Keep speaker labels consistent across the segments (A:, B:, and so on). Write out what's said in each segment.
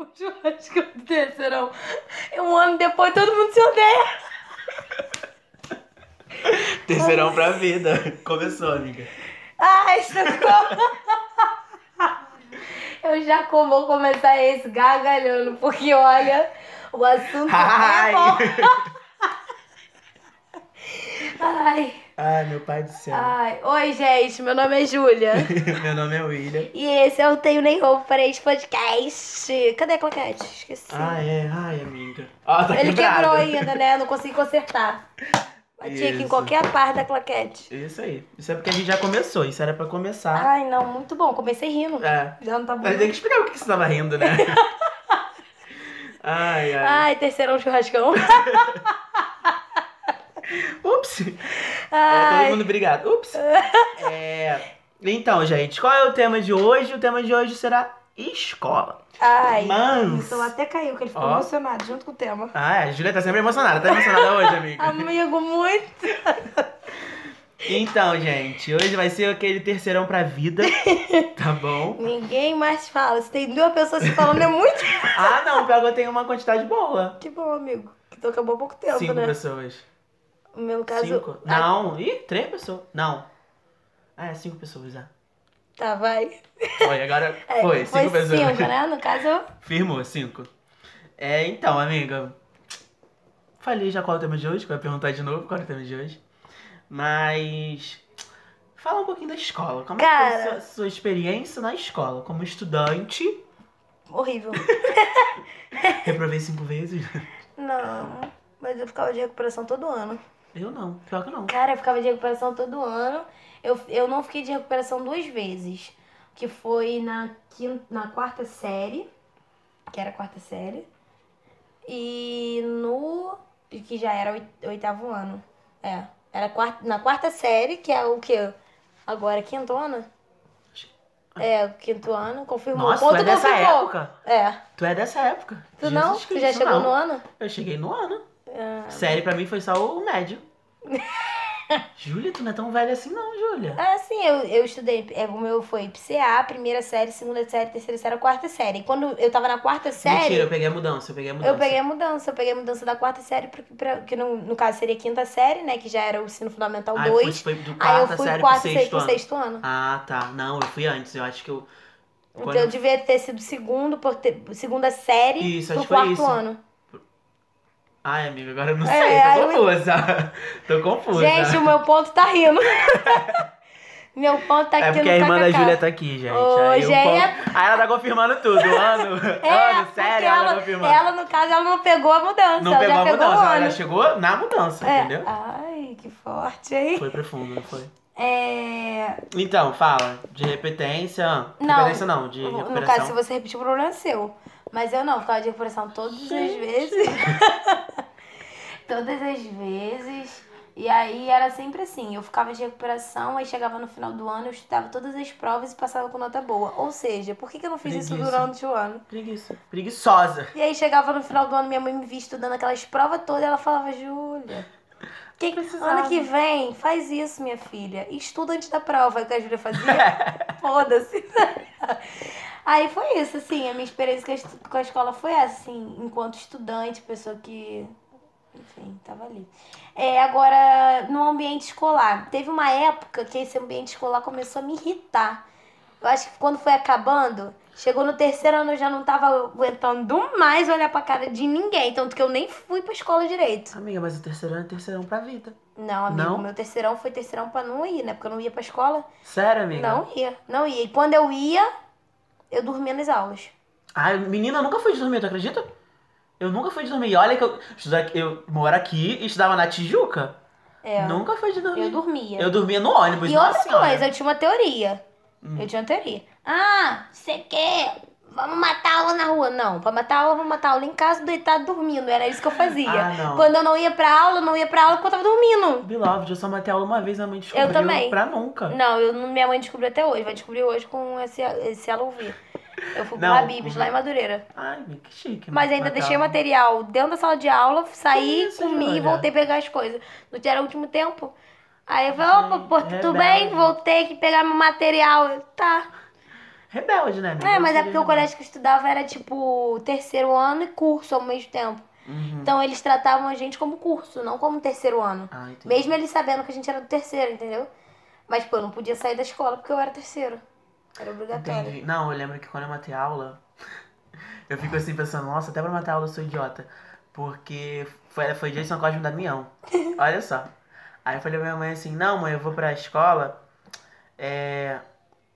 A: o churrasco do terceirão. E um ano depois todo mundo se odeia.
B: Terceirão pra vida. Começou, amiga.
A: Ai, socorro. Eu já vou começar esse gargalhando, porque olha, o assunto
B: Ai.
A: é bom. Ai,
B: Ai, meu pai do céu.
A: ai. Oi, gente, meu nome é Júlia.
B: meu nome é William.
A: E esse é o Tenho Nem Roupa para esse podcast. Cadê a claquete? Esqueci.
B: Ah, é. Ai, amiga. Ó, tá
A: Ele
B: quebrada.
A: quebrou ainda, né? Não consegui consertar. Bati aqui em qualquer parte da claquete.
B: Isso aí. Isso é porque a gente já começou. Isso era pra começar.
A: Ai, não, muito bom. Comecei rindo.
B: É.
A: Já não tá bom.
B: Mas tem que explicar o que você tava rindo, né? ai, ai.
A: Ai, terceirão churrascão.
B: Ups. É, todo mundo obrigado. Ups. É, então, gente, qual é o tema de hoje? O tema de hoje será escola.
A: Ai.
B: Mas-
A: O celular até caiu, que ele ficou
B: Ó.
A: emocionado junto com o tema.
B: Ah, a Júlia tá sempre emocionada. Tá emocionada hoje, amiga?
A: Amigo, muito.
B: Então, gente, hoje vai ser aquele terceirão pra vida. Tá bom?
A: Ninguém mais fala. Se tem duas pessoas se falando, é muito.
B: Ah, não, pior que eu tenho uma quantidade boa.
A: Que bom, amigo. Que tu acabou há pouco tempo,
B: Cinco
A: né?
B: pessoas.
A: No meu caso.
B: Cinco?
A: Ah,
B: Não, ih, três pessoas. Não. Ah, é cinco pessoas, ah.
A: Tá, vai.
B: Foi, agora
A: É,
B: foi, cinco pessoas.
A: cinco, né? No caso,
B: Firmou, cinco. É, então, amiga. Falei já qual é o tema de hoje, que vai perguntar de novo qual é o tema de hoje. Mas. Fala um pouquinho da escola. Como é que foi a
A: Cara.
B: sua, sua experiência na escola? Como estudante.
A: horrível.
B: Reprovei cinco vezes.
A: Não, mas eu ficava de recuperação todo ano.
B: Eu não, pior que não.
A: Cara, eu ficava de recuperação todo ano. Eu, eu não fiquei de recuperação duas vezes. Que foi na, quinta, na quarta série. Que era a quarta série. E no. Que já era oit- oitavo ano. É. Era quarta, na quarta série, que é o quê? Agora, quinto ano? É, quinto ano. Confirmou.
B: Nossa,
A: Ponto
B: tu é dessa
A: confirmou.
B: época?
A: É.
B: Tu é dessa época.
A: Tu não?
B: Jesus
A: Tu já
B: Cristo,
A: chegou
B: não.
A: no ano?
B: Eu cheguei no ano.
A: Ah.
B: Série pra mim foi só o médio. Júlia, tu não é tão velha assim não, Júlia.
A: Ah, sim, eu, eu estudei. é, O meu foi PCA, primeira série, segunda série, terceira série, quarta série. E quando eu tava na quarta série,
B: Mentira, eu peguei a mudança, eu peguei a mudança.
A: eu peguei a mudança. Eu peguei a mudança da quarta série, pra, pra, que no, no caso seria quinta série, né? Que já era o ensino fundamental
B: Aí
A: 2.
B: foi, foi do
A: Aí eu fui
B: série
A: quarta
B: pro sexto ano.
A: sexto ano.
B: Ah, tá. Não, eu fui antes. Eu acho que eu.
A: Então
B: Quando-
A: eu devia ter sido segundo, por ter, segunda série
B: Isso, acho que foi
A: quarto
B: isso.
A: ano.
B: Ai, amiga, agora eu não
A: É,
B: sei.
A: aí
B: Tô
A: eu-
B: confusa. Tô confusa.
A: Gente, o meu ponto tá rindo. meu ponto tá aqui
B: É porque
A: no
B: a irmã da. Júlia tá aqui, gente.
A: Ô,
B: aí,
A: gente.
B: ponto- aí ela tá confirmando tudo. Ano,
A: É,
B: ano, sério, ela, tá
A: ela,
B: confirmando.
A: ela, no caso, ela não pegou a mudança.
B: não
A: ela
B: pegou a
A: pegou
B: mudança, ela chegou na mudança,
A: É,
B: entendeu?
A: Ai, que forte, hein?
B: Foi profundo, não foi?
A: É...
B: Então, fala. De repetência.
A: Não.
B: Repetência não, de
A: No
B: recuperação.
A: caso, se você repetir, o problema é seu. Mas eu não, ficava de recuperação todas as vezes. todas as vezes. E aí era sempre assim, eu ficava de recuperação, aí chegava no final do ano, eu estudava todas as provas e passava com nota boa. Ou seja, por que, que eu não fiz isso
B: Preguiça.
A: durante o ano?
B: Preguiça. Preguiçosa.
A: E aí chegava no final do ano, minha mãe me via estudando aquelas provas todas, e ela falava, Júlia, que
B: Precisava.
A: ano que vem, faz isso, minha filha. Estuda antes da prova. Aí o que a Júlia fazia, foda-se. Aí foi isso, assim, a minha experiência com a, escola foi essa, assim, enquanto estudante, pessoa que, enfim, tava ali. É, agora, no ambiente escolar, teve uma época que esse ambiente escolar começou a me irritar. Eu acho que quando foi acabando, chegou no terceiro ano eu já não tava aguentando mais olhar pra cara de ninguém, tanto que eu nem fui pra escola direito.
B: Amiga, mas o terceirão é terceirão pra vida.
A: Não, amigo,
B: Não?
A: meu terceirão foi terceirão pra não ir, né? Porque eu não ia pra escola.
B: Sério, amiga?
A: Não ia, não ia. E quando eu ia, eu dormia nas aulas.
B: Ai, menina, eu nunca fui de dormir, tu acredita? Eu nunca fui de dormir. E olha que eu, eu moro aqui e estudava na Tijuca.
A: É,
B: Nunca fui de dormir.
A: eu dormia.
B: Eu dormia no ônibus,
A: E outra
B: senhora.
A: coisa, eu tinha uma teoria.
B: Hum.
A: Eu tinha uma teoria. Ah, você quer? Vamos matar aula na rua. Não, pra matar aula, vamos matar aula em casa, deitado dormindo. Era isso que eu fazia.
B: Ah.
A: Quando eu não ia pra aula, eu não ia pra aula porque eu tava dormindo.
B: Beloved, eu só matei aula uma vez, minha mãe descobriu
A: também.
B: pra nunca.
A: Não, eu, minha mãe descobriu até hoje. Vai descobrir hoje com esse, esse ela ouvir. Eu fui pro
B: Não,
A: Habibs,
B: uhum.
A: lá em Madureira.
B: Ai, que chique.
A: Mas ainda deixei
B: aula.
A: material dentro da sala de aula, saí,
B: Que isso,
A: comi e voltei a pegar as coisas. No dia era o último tempo. Aí eu falei, opa, pô, tudo bem? Voltei aqui pegar meu material. Eu, Tá.
B: Rebelde, né? amiga?
A: É, mas é porque o colégio que eu estudava era tipo terceiro ano e curso ao mesmo tempo.
B: Uhum.
A: Então eles tratavam a gente como curso, não como terceiro ano.
B: Ah.
A: Mesmo eles sabendo que a gente era do terceiro, entendeu? Mas, pô, eu não podia sair da escola porque eu era terceiro. Era obrigatório.
B: Entendi. Não, eu lembro que quando eu matei aula, eu fico assim pensando, nossa, até pra matar aula eu sou idiota. Porque foi, foi São Cosme e Damião. Olha só. Aí eu falei pra minha mãe assim, não, mãe, eu vou pra escola. É...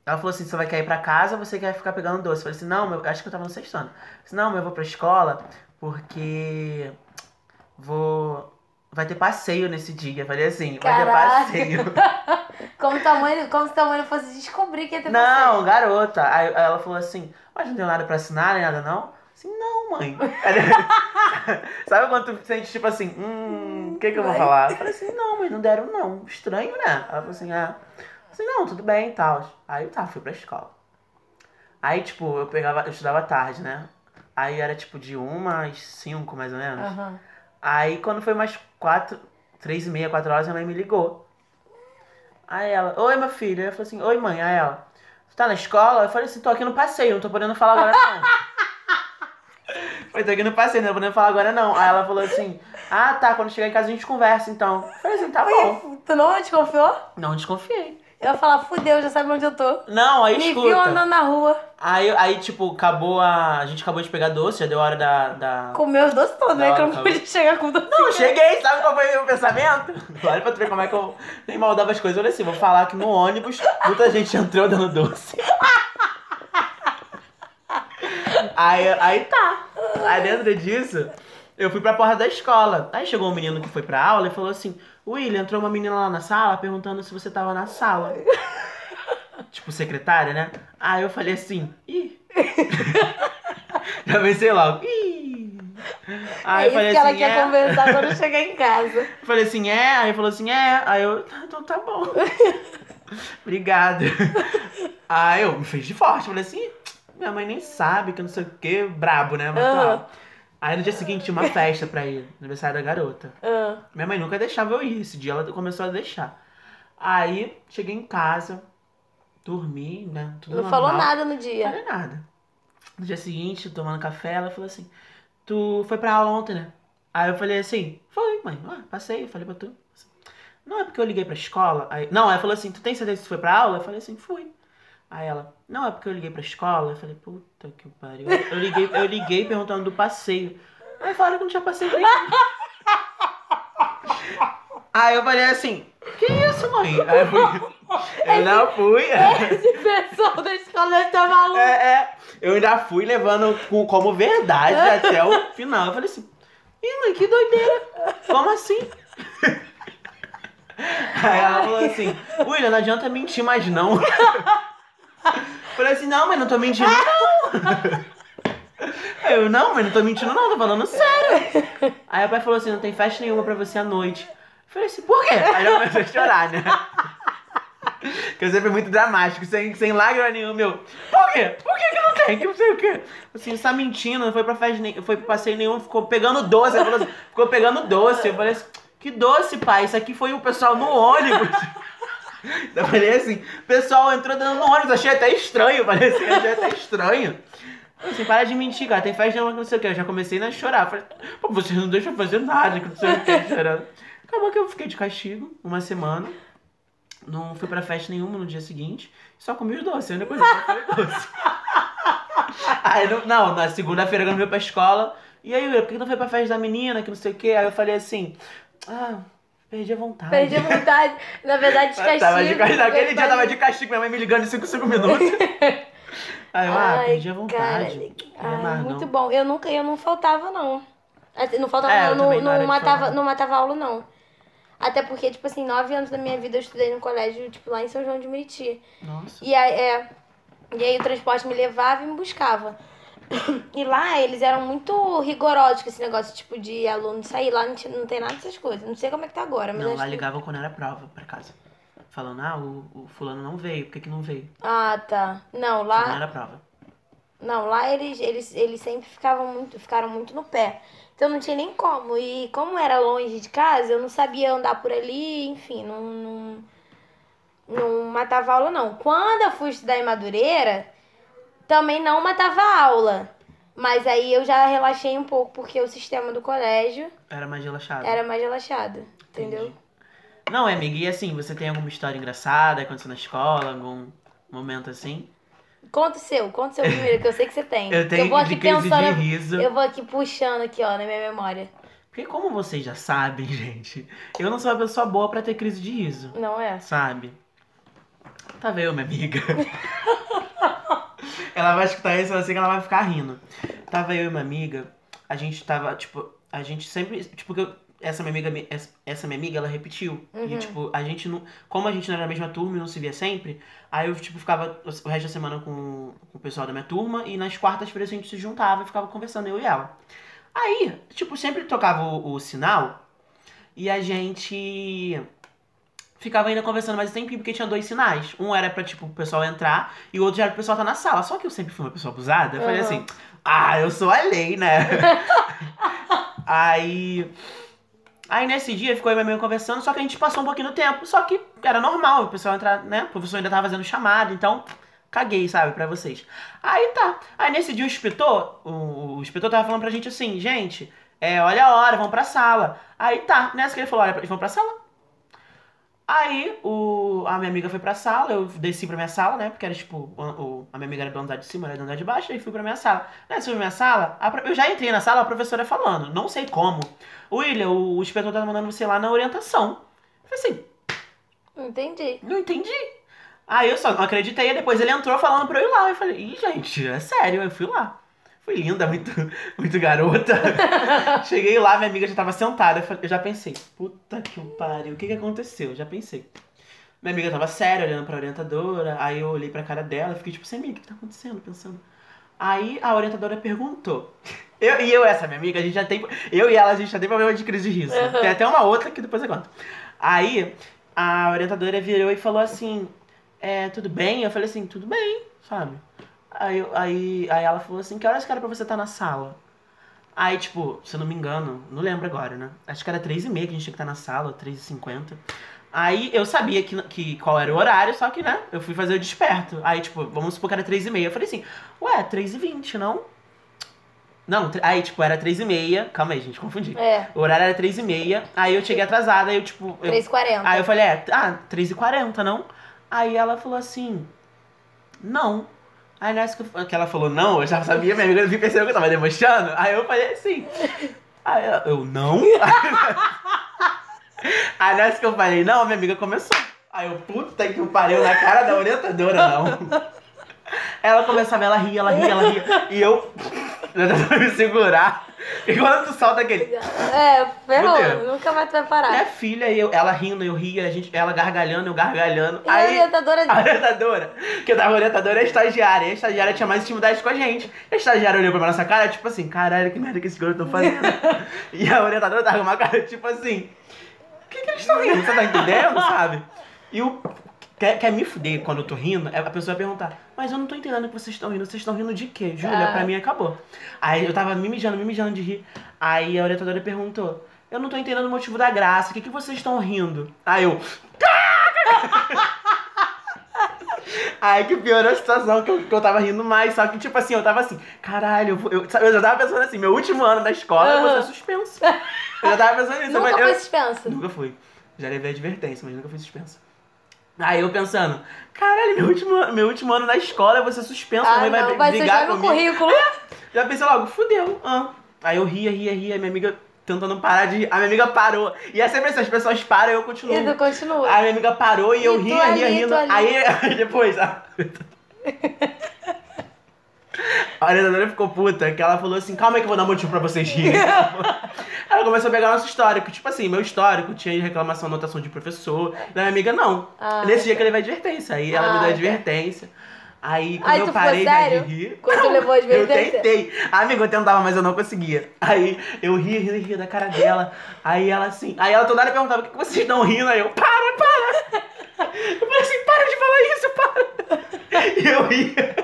B: Ela falou assim, você vai querer ir pra casa ou você quer ficar pegando doce? Eu falei assim, não, eu acho que eu tava no sexto ano. Eu falei assim, não, mãe, eu vou pra escola porque vou. Vai ter passeio nesse dia. Eu falei assim, vai ter passeio.
A: Como, tamanho, como se tamanho fosse descobrir que ia ter
B: Não,
A: passeio.
B: garota. Aí ela falou assim, mas não tem nada pra assinar nem nada, não? Assim, não, mãe. Sabe quando tu sente, tipo assim, hum, o que que eu vou falar? Eu falei assim, não, mas não deram, não. Estranho, né? Ela falou assim, ah. Assim, não, tudo bem e tal. Aí tá, fui pra escola. Aí, tipo, eu pegava, eu estudava tarde, né? Aí era tipo de uma às cinco, mais ou menos.
A: Aham.
B: Aí quando foi mais quatro, três e meia, quatro horas, minha mãe me ligou. Aí ela, oi meu filho. Aí eu falei assim, oi mãe. Aí ela, você tá na escola? Eu falei assim, tô aqui no passeio, não tô podendo falar agora não. Falei, tô aqui no passeio, não tô podendo falar agora não. Aí ela falou assim, ah tá, quando chegar em casa a gente conversa então. Eu falei assim, tá bom.
A: Tu não desconfiou?
B: Não desconfiei.
A: Eu ia falar, fudeu, já sabe onde eu tô.
B: Não, aí
A: Me
B: escuta.
A: viu andando na rua,
B: Aí, aí, tipo, acabou a. A gente acabou de pegar doce, já deu hora da. da...
A: comeu os doces todos, né? Que eu não podia chegar com doce.
B: Não, cheguei, sabe qual foi o meu pensamento? Olha pra tu ver como é que eu nem maldava as coisas. Olha assim, vou falar que no ônibus muita gente entrou dando doce. Aí, aí tá. Aí dentro disso, eu fui pra porta da escola. Aí chegou um menino que foi pra aula e falou assim: William, entrou uma menina lá na sala perguntando se você tava na sala. tipo, secretária, né? Aí eu falei assim: ih. Já pensei logo, ih. Aí
A: é
B: eu falei
A: que ela
B: assim:
A: quer
B: é.
A: conversar quando chegar em casa.
B: Eu falei assim, é? Aí falou assim, é. Aí eu, tá, então tá bom. Obrigado. Aí eu me fiz de forte. Falei assim, minha mãe nem sabe que não sei o que, brabo, né? Muito
A: Aham.
B: alto. Aí no dia seguinte tinha uma festa pra ir, aniversário da garota.
A: Ah,
B: Minha mãe nunca deixava eu ir. Esse dia ela começou a deixar. Aí cheguei em casa, dormi, né? Tudo
A: não
B: normal.
A: falou nada no
B: Não
A: dia.
B: falei nada. No dia seguinte, tomando café, ela falou assim: Tu foi pra aula ontem, né? Aí eu falei assim: Foi, mãe. Ah, passei, falei pra tu. Não é porque eu liguei pra escola. Aí, não, ela falou assim: Tu tem certeza que tu foi pra aula? Eu falei assim: Fui. Aí ela: Não é porque eu liguei pra escola? Eu falei: Puta que pariu. Eu liguei, eu liguei perguntando do passeio. Aí falaram que não tinha passeio nenhum. Aí eu falei assim: Que isso, mãe? Aí eu fui. Eu não fui.
A: Esse pessoal da escola estar maluco.
B: É, é. Eu ainda fui levando com- como verdade até o final. Eu falei assim, ih, mãe, que doideira. Como assim? Aí ela falou assim, William, não adianta mentir mais não. Falei assim, não, mas não tô mentindo não. Eu, não, mas não tô mentindo não, tô falando sério. Aí o pai falou assim, não tem festa nenhuma pra você à noite. Eu falei assim, por quê? Aí eu comecei a chorar, né? Que eu sempre muito dramático, sem, sem lágrima nenhuma, meu. Por quê? Por que, que não tem? Que não sei o quê. Assim, você tá mentindo, não foi pra festa, nem, foi pro passeio nenhum, ficou pegando doce. Assim, ficou pegando doce. Eu falei assim, que doce, pai? Isso aqui foi o pessoal no ônibus. Eu falei assim, pessoal entrou dentro do ônibus, achei até estranho. Falei assim, achei até estranho. Assim, para de mentir, cara. Tem festa que não sei o quê. Eu já comecei a chorar. Falei, pô, vocês não deixam fazer nada, que não sei o quê, chorando. Acabou que eu fiquei de castigo uma semana. Não fui pra festa nenhuma no dia seguinte. Só comi os doces. A única coisa que eu comi doce. Aí, no- não, na segunda-feira eu não fui pra escola. E aí, por que não foi pra festa da menina, que não sei o quê? Aí eu falei assim, ah, perdi a vontade.
A: Perdi a vontade. Na verdade, de castigo.
B: Tava de castigo. Naquele dia tava de castigo, minha mãe me ligando em 5, 5 minutos. Aí eu, ah, perdi a vontade.
A: cara, ai, muito
B: não.
A: bom. Eu nunca, eu não faltava, não. Assim, Não faltava,
B: É, eu
A: não,
B: não
A: não, matava, não matava aula, não. Até porque, tipo assim, nove anos da minha vida eu estudei no colégio, tipo, lá em São João de Meriti.
B: Nossa.
A: E aí, é, e aí o transporte me levava e me buscava. E lá eles eram muito rigorosos com esse negócio, tipo, de aluno sair. Lá não, tinha- não tem nada dessas coisas. Não sei como é que tá agora, mas
B: Não, lá
A: que-
B: ligavam quando era prova pra casa. Falando, ah, o, o fulano não veio, por que, que não veio?
A: Ah, tá. Não,
B: Não
A: lá.
B: era prova.
A: Não, lá eles, eles, eles sempre ficavam muito, ficaram muito no pé. Então não tinha nem como. E como era longe de casa, eu não sabia andar por ali, enfim, não, não, não matava aula não. Quando eu fui estudar em Madureira, Também não matava aula. Mas aí eu já relaxei um pouco, porque o sistema do colégio
B: Era mais relaxado.
A: era mais relaxado. Entendeu?
B: Entendi. Não, é, amiga, e assim, você tem alguma história engraçada aconteceu na escola, algum momento assim?
A: Conta o seu, conta o seu primeiro, que eu sei que você tem.
B: Eu tenho
A: vou aqui pensando.
B: de riso.
A: Eu vou aqui puxando aqui, ó, na minha memória.
B: Porque como vocês já sabem, gente, eu não sou uma pessoa boa pra ter crise de riso,
A: Não é?
B: sabe? Tá vendo, minha amiga? ela vai escutar isso, eu sei que ela vai ficar rindo. Tava eu e uma amiga, a gente tava, tipo, a gente sempre, tipo, que eu- essa minha amiga, essa- minha amiga, ela repetiu. E,
A: Uhum.
B: tipo, a gente não, como a gente não era da mesma turma e não se via sempre, aí eu, tipo, ficava o resto da semana com, com o pessoal da minha turma e nas quartas-feiras a gente se juntava e ficava conversando, eu e ela. Aí, tipo, sempre tocava o, o sinal e a gente ficava ainda conversando mais um tempinho, porque tinha dois sinais. Um era pra, tipo, o pessoal entrar e o outro já era pro pessoal estar na sala. Só que eu sempre fui uma pessoa abusada. Eu falei
A: Uhum.
B: assim, ah, eu sou a lei, né? aí. Aí nesse dia ficou eu e minha amiga conversando, só que a gente passou um pouquinho do tempo. Só que era normal, o pessoal entrar, né? O professor ainda tava fazendo chamada, então caguei, sabe, pra vocês. Aí tá. Aí nesse dia o inspetor, o, o inspetor tava falando pra gente assim, gente, é, olha a hora, vamos pra sala. Aí tá, nessa que ele falou, olha, vamos pra sala. Aí o, a minha amiga foi pra sala, eu desci pra minha sala, né? Porque era tipo, o, o- a minha amiga era do andar de cima, era do andar de baixo, aí fui pra minha sala. Nessa fui pra minha sala, a eu já entrei na sala, a professora falando, não sei como. William, o, o inspetor tá mandando você lá na orientação. Eu falei assim,
A: Entendi.
B: não entendi. Aí eu só não acreditei, depois ele entrou falando pra eu ir lá. Eu falei, ih, gente, é sério, eu fui lá. Fui linda, muito, muito garota. Cheguei lá, minha amiga já tava sentada. Eu, já pensei, puta que pariu, o que que aconteceu? Eu já pensei. Minha amiga tava séria, olhando pra orientadora. Aí eu olhei pra cara dela e fiquei tipo assim, amiga, o que tá acontecendo? Pensando. Aí a orientadora perguntou. Eu, e eu, essa minha amiga, a gente já tem. Eu e ela, a gente já tem problema de crise de riso.
A: Uhum.
B: Tem até uma outra que depois eu conto. Aí a orientadora virou e falou assim: é, tudo bem? Eu falei assim, tudo bem, sabe? Aí, aí, aí ela falou assim, que horas que era pra você estar na sala? Aí, tipo, se eu não me engano, não lembro agora, né? Acho que era 3 e meia que a gente tinha que estar na sala, 3 e 50 Aí eu sabia que, que qual era o horário, só que, né, eu fui fazer o desperto. Aí, tipo, vamos supor que era 3 e meia. Eu falei assim, ué, 3 e 20, não? Não, aí, tipo, era 3 e meia. Calma aí, gente, confundi.
A: É,
B: O horário era 3 e meia, aí eu cheguei atrasada, aí eu, tipo... Eu,
A: 3h40.
B: Aí eu falei, é, ah, 3h40, não? Aí ela falou assim, não. Aí nessa que, ela falou não, eu já sabia, minha amiga percebeu que eu tava debochando. Aí eu falei assim, aí ela, eu não? Aí nessa que eu falei, não, minha amiga começou. Aí eu, puta que pariu, na cara da orientadora, não. Ela começava, ela ria, ela ria, ela ria. E eu, eu tentando me segurar. E quando tu solta aquele,
A: É, ferrou. Nunca mais tu vai parar.
B: minha filha, e eu, ela rindo, eu ria, a gente, ela gargalhando, eu gargalhando.
A: E a
B: Aí,
A: orientadora
B: a orientadora, que eu tava orientadora, é a estagiária. E a estagiária tinha mais intimidade com a gente. E a estagiária olhou pra nossa cara, tipo assim, caralho, que merda que esse garoto tá fazendo. e a orientadora tava com uma cara, tipo assim, o que, que eles estão rindo? Você tá entendendo, sabe? E o. Quer, quer me fuder quando eu tô rindo? É a pessoa vai perguntar, mas eu não tô entendendo o que vocês estão rindo. Vocês estão rindo de quê? Júlia,
A: Ah.
B: pra mim acabou. Aí eu tava me mijando, me mijando de rir. Aí a orientadora perguntou, eu não tô entendendo o motivo da graça, o que, que vocês estão rindo? Aí eu. Aí que piorou a situação, que eu, que eu tava rindo mais, só que tipo assim, eu tava assim, caralho, eu, eu, eu já tava pensando assim, meu último ano da escola eu vou ser suspenso. Eu já tava pensando nisso,
A: Nunca
B: mas
A: foi
B: eu,
A: suspenso.
B: Nunca fui. Já levei advertência, mas nunca fui suspenso. Aí eu pensando, caralho, meu último, ano- meu último ano na escola eu vou ser suspenso,
A: Ah,
B: minha mãe
A: não,
B: vai
A: vai
B: brigar comigo.
A: currículo.
B: Já pensei logo, fudeu. Ah. Aí eu ria, ria, ria, minha amiga tentando parar de rir. A minha amiga parou. E é sempre assim, as pessoas param e eu continuo.
A: E tu continua.
B: Aí minha amiga parou e eu
A: E tu
B: ria,
A: ali,
B: ria, rindo. Aí, aí depois. A a orientadora ficou puta, que ela falou assim, calma aí que eu vou dar motivo pra vocês rirem. ela começou a pegar nosso histórico. Tipo assim, meu histórico tinha reclamação, anotação de professor. Da minha amiga, não.
A: Ah,
B: Nesse dia que eu levei advertência. Aí ela
A: Ah,
B: me deu
A: tá.
B: advertência. Aí quando
A: Aí
B: eu parei já de rir.
A: Quando tu levou a
B: Eu
A: advertência?
B: tentei. Amiga, eu tentava, mas eu não conseguia. Aí eu ria, ria, ria da cara dela. Aí ela assim. Aí ela toda hora perguntava: o que que vocês estão rindo? Aí eu, para, para! Eu falei assim, para de falar isso, para! E eu ria.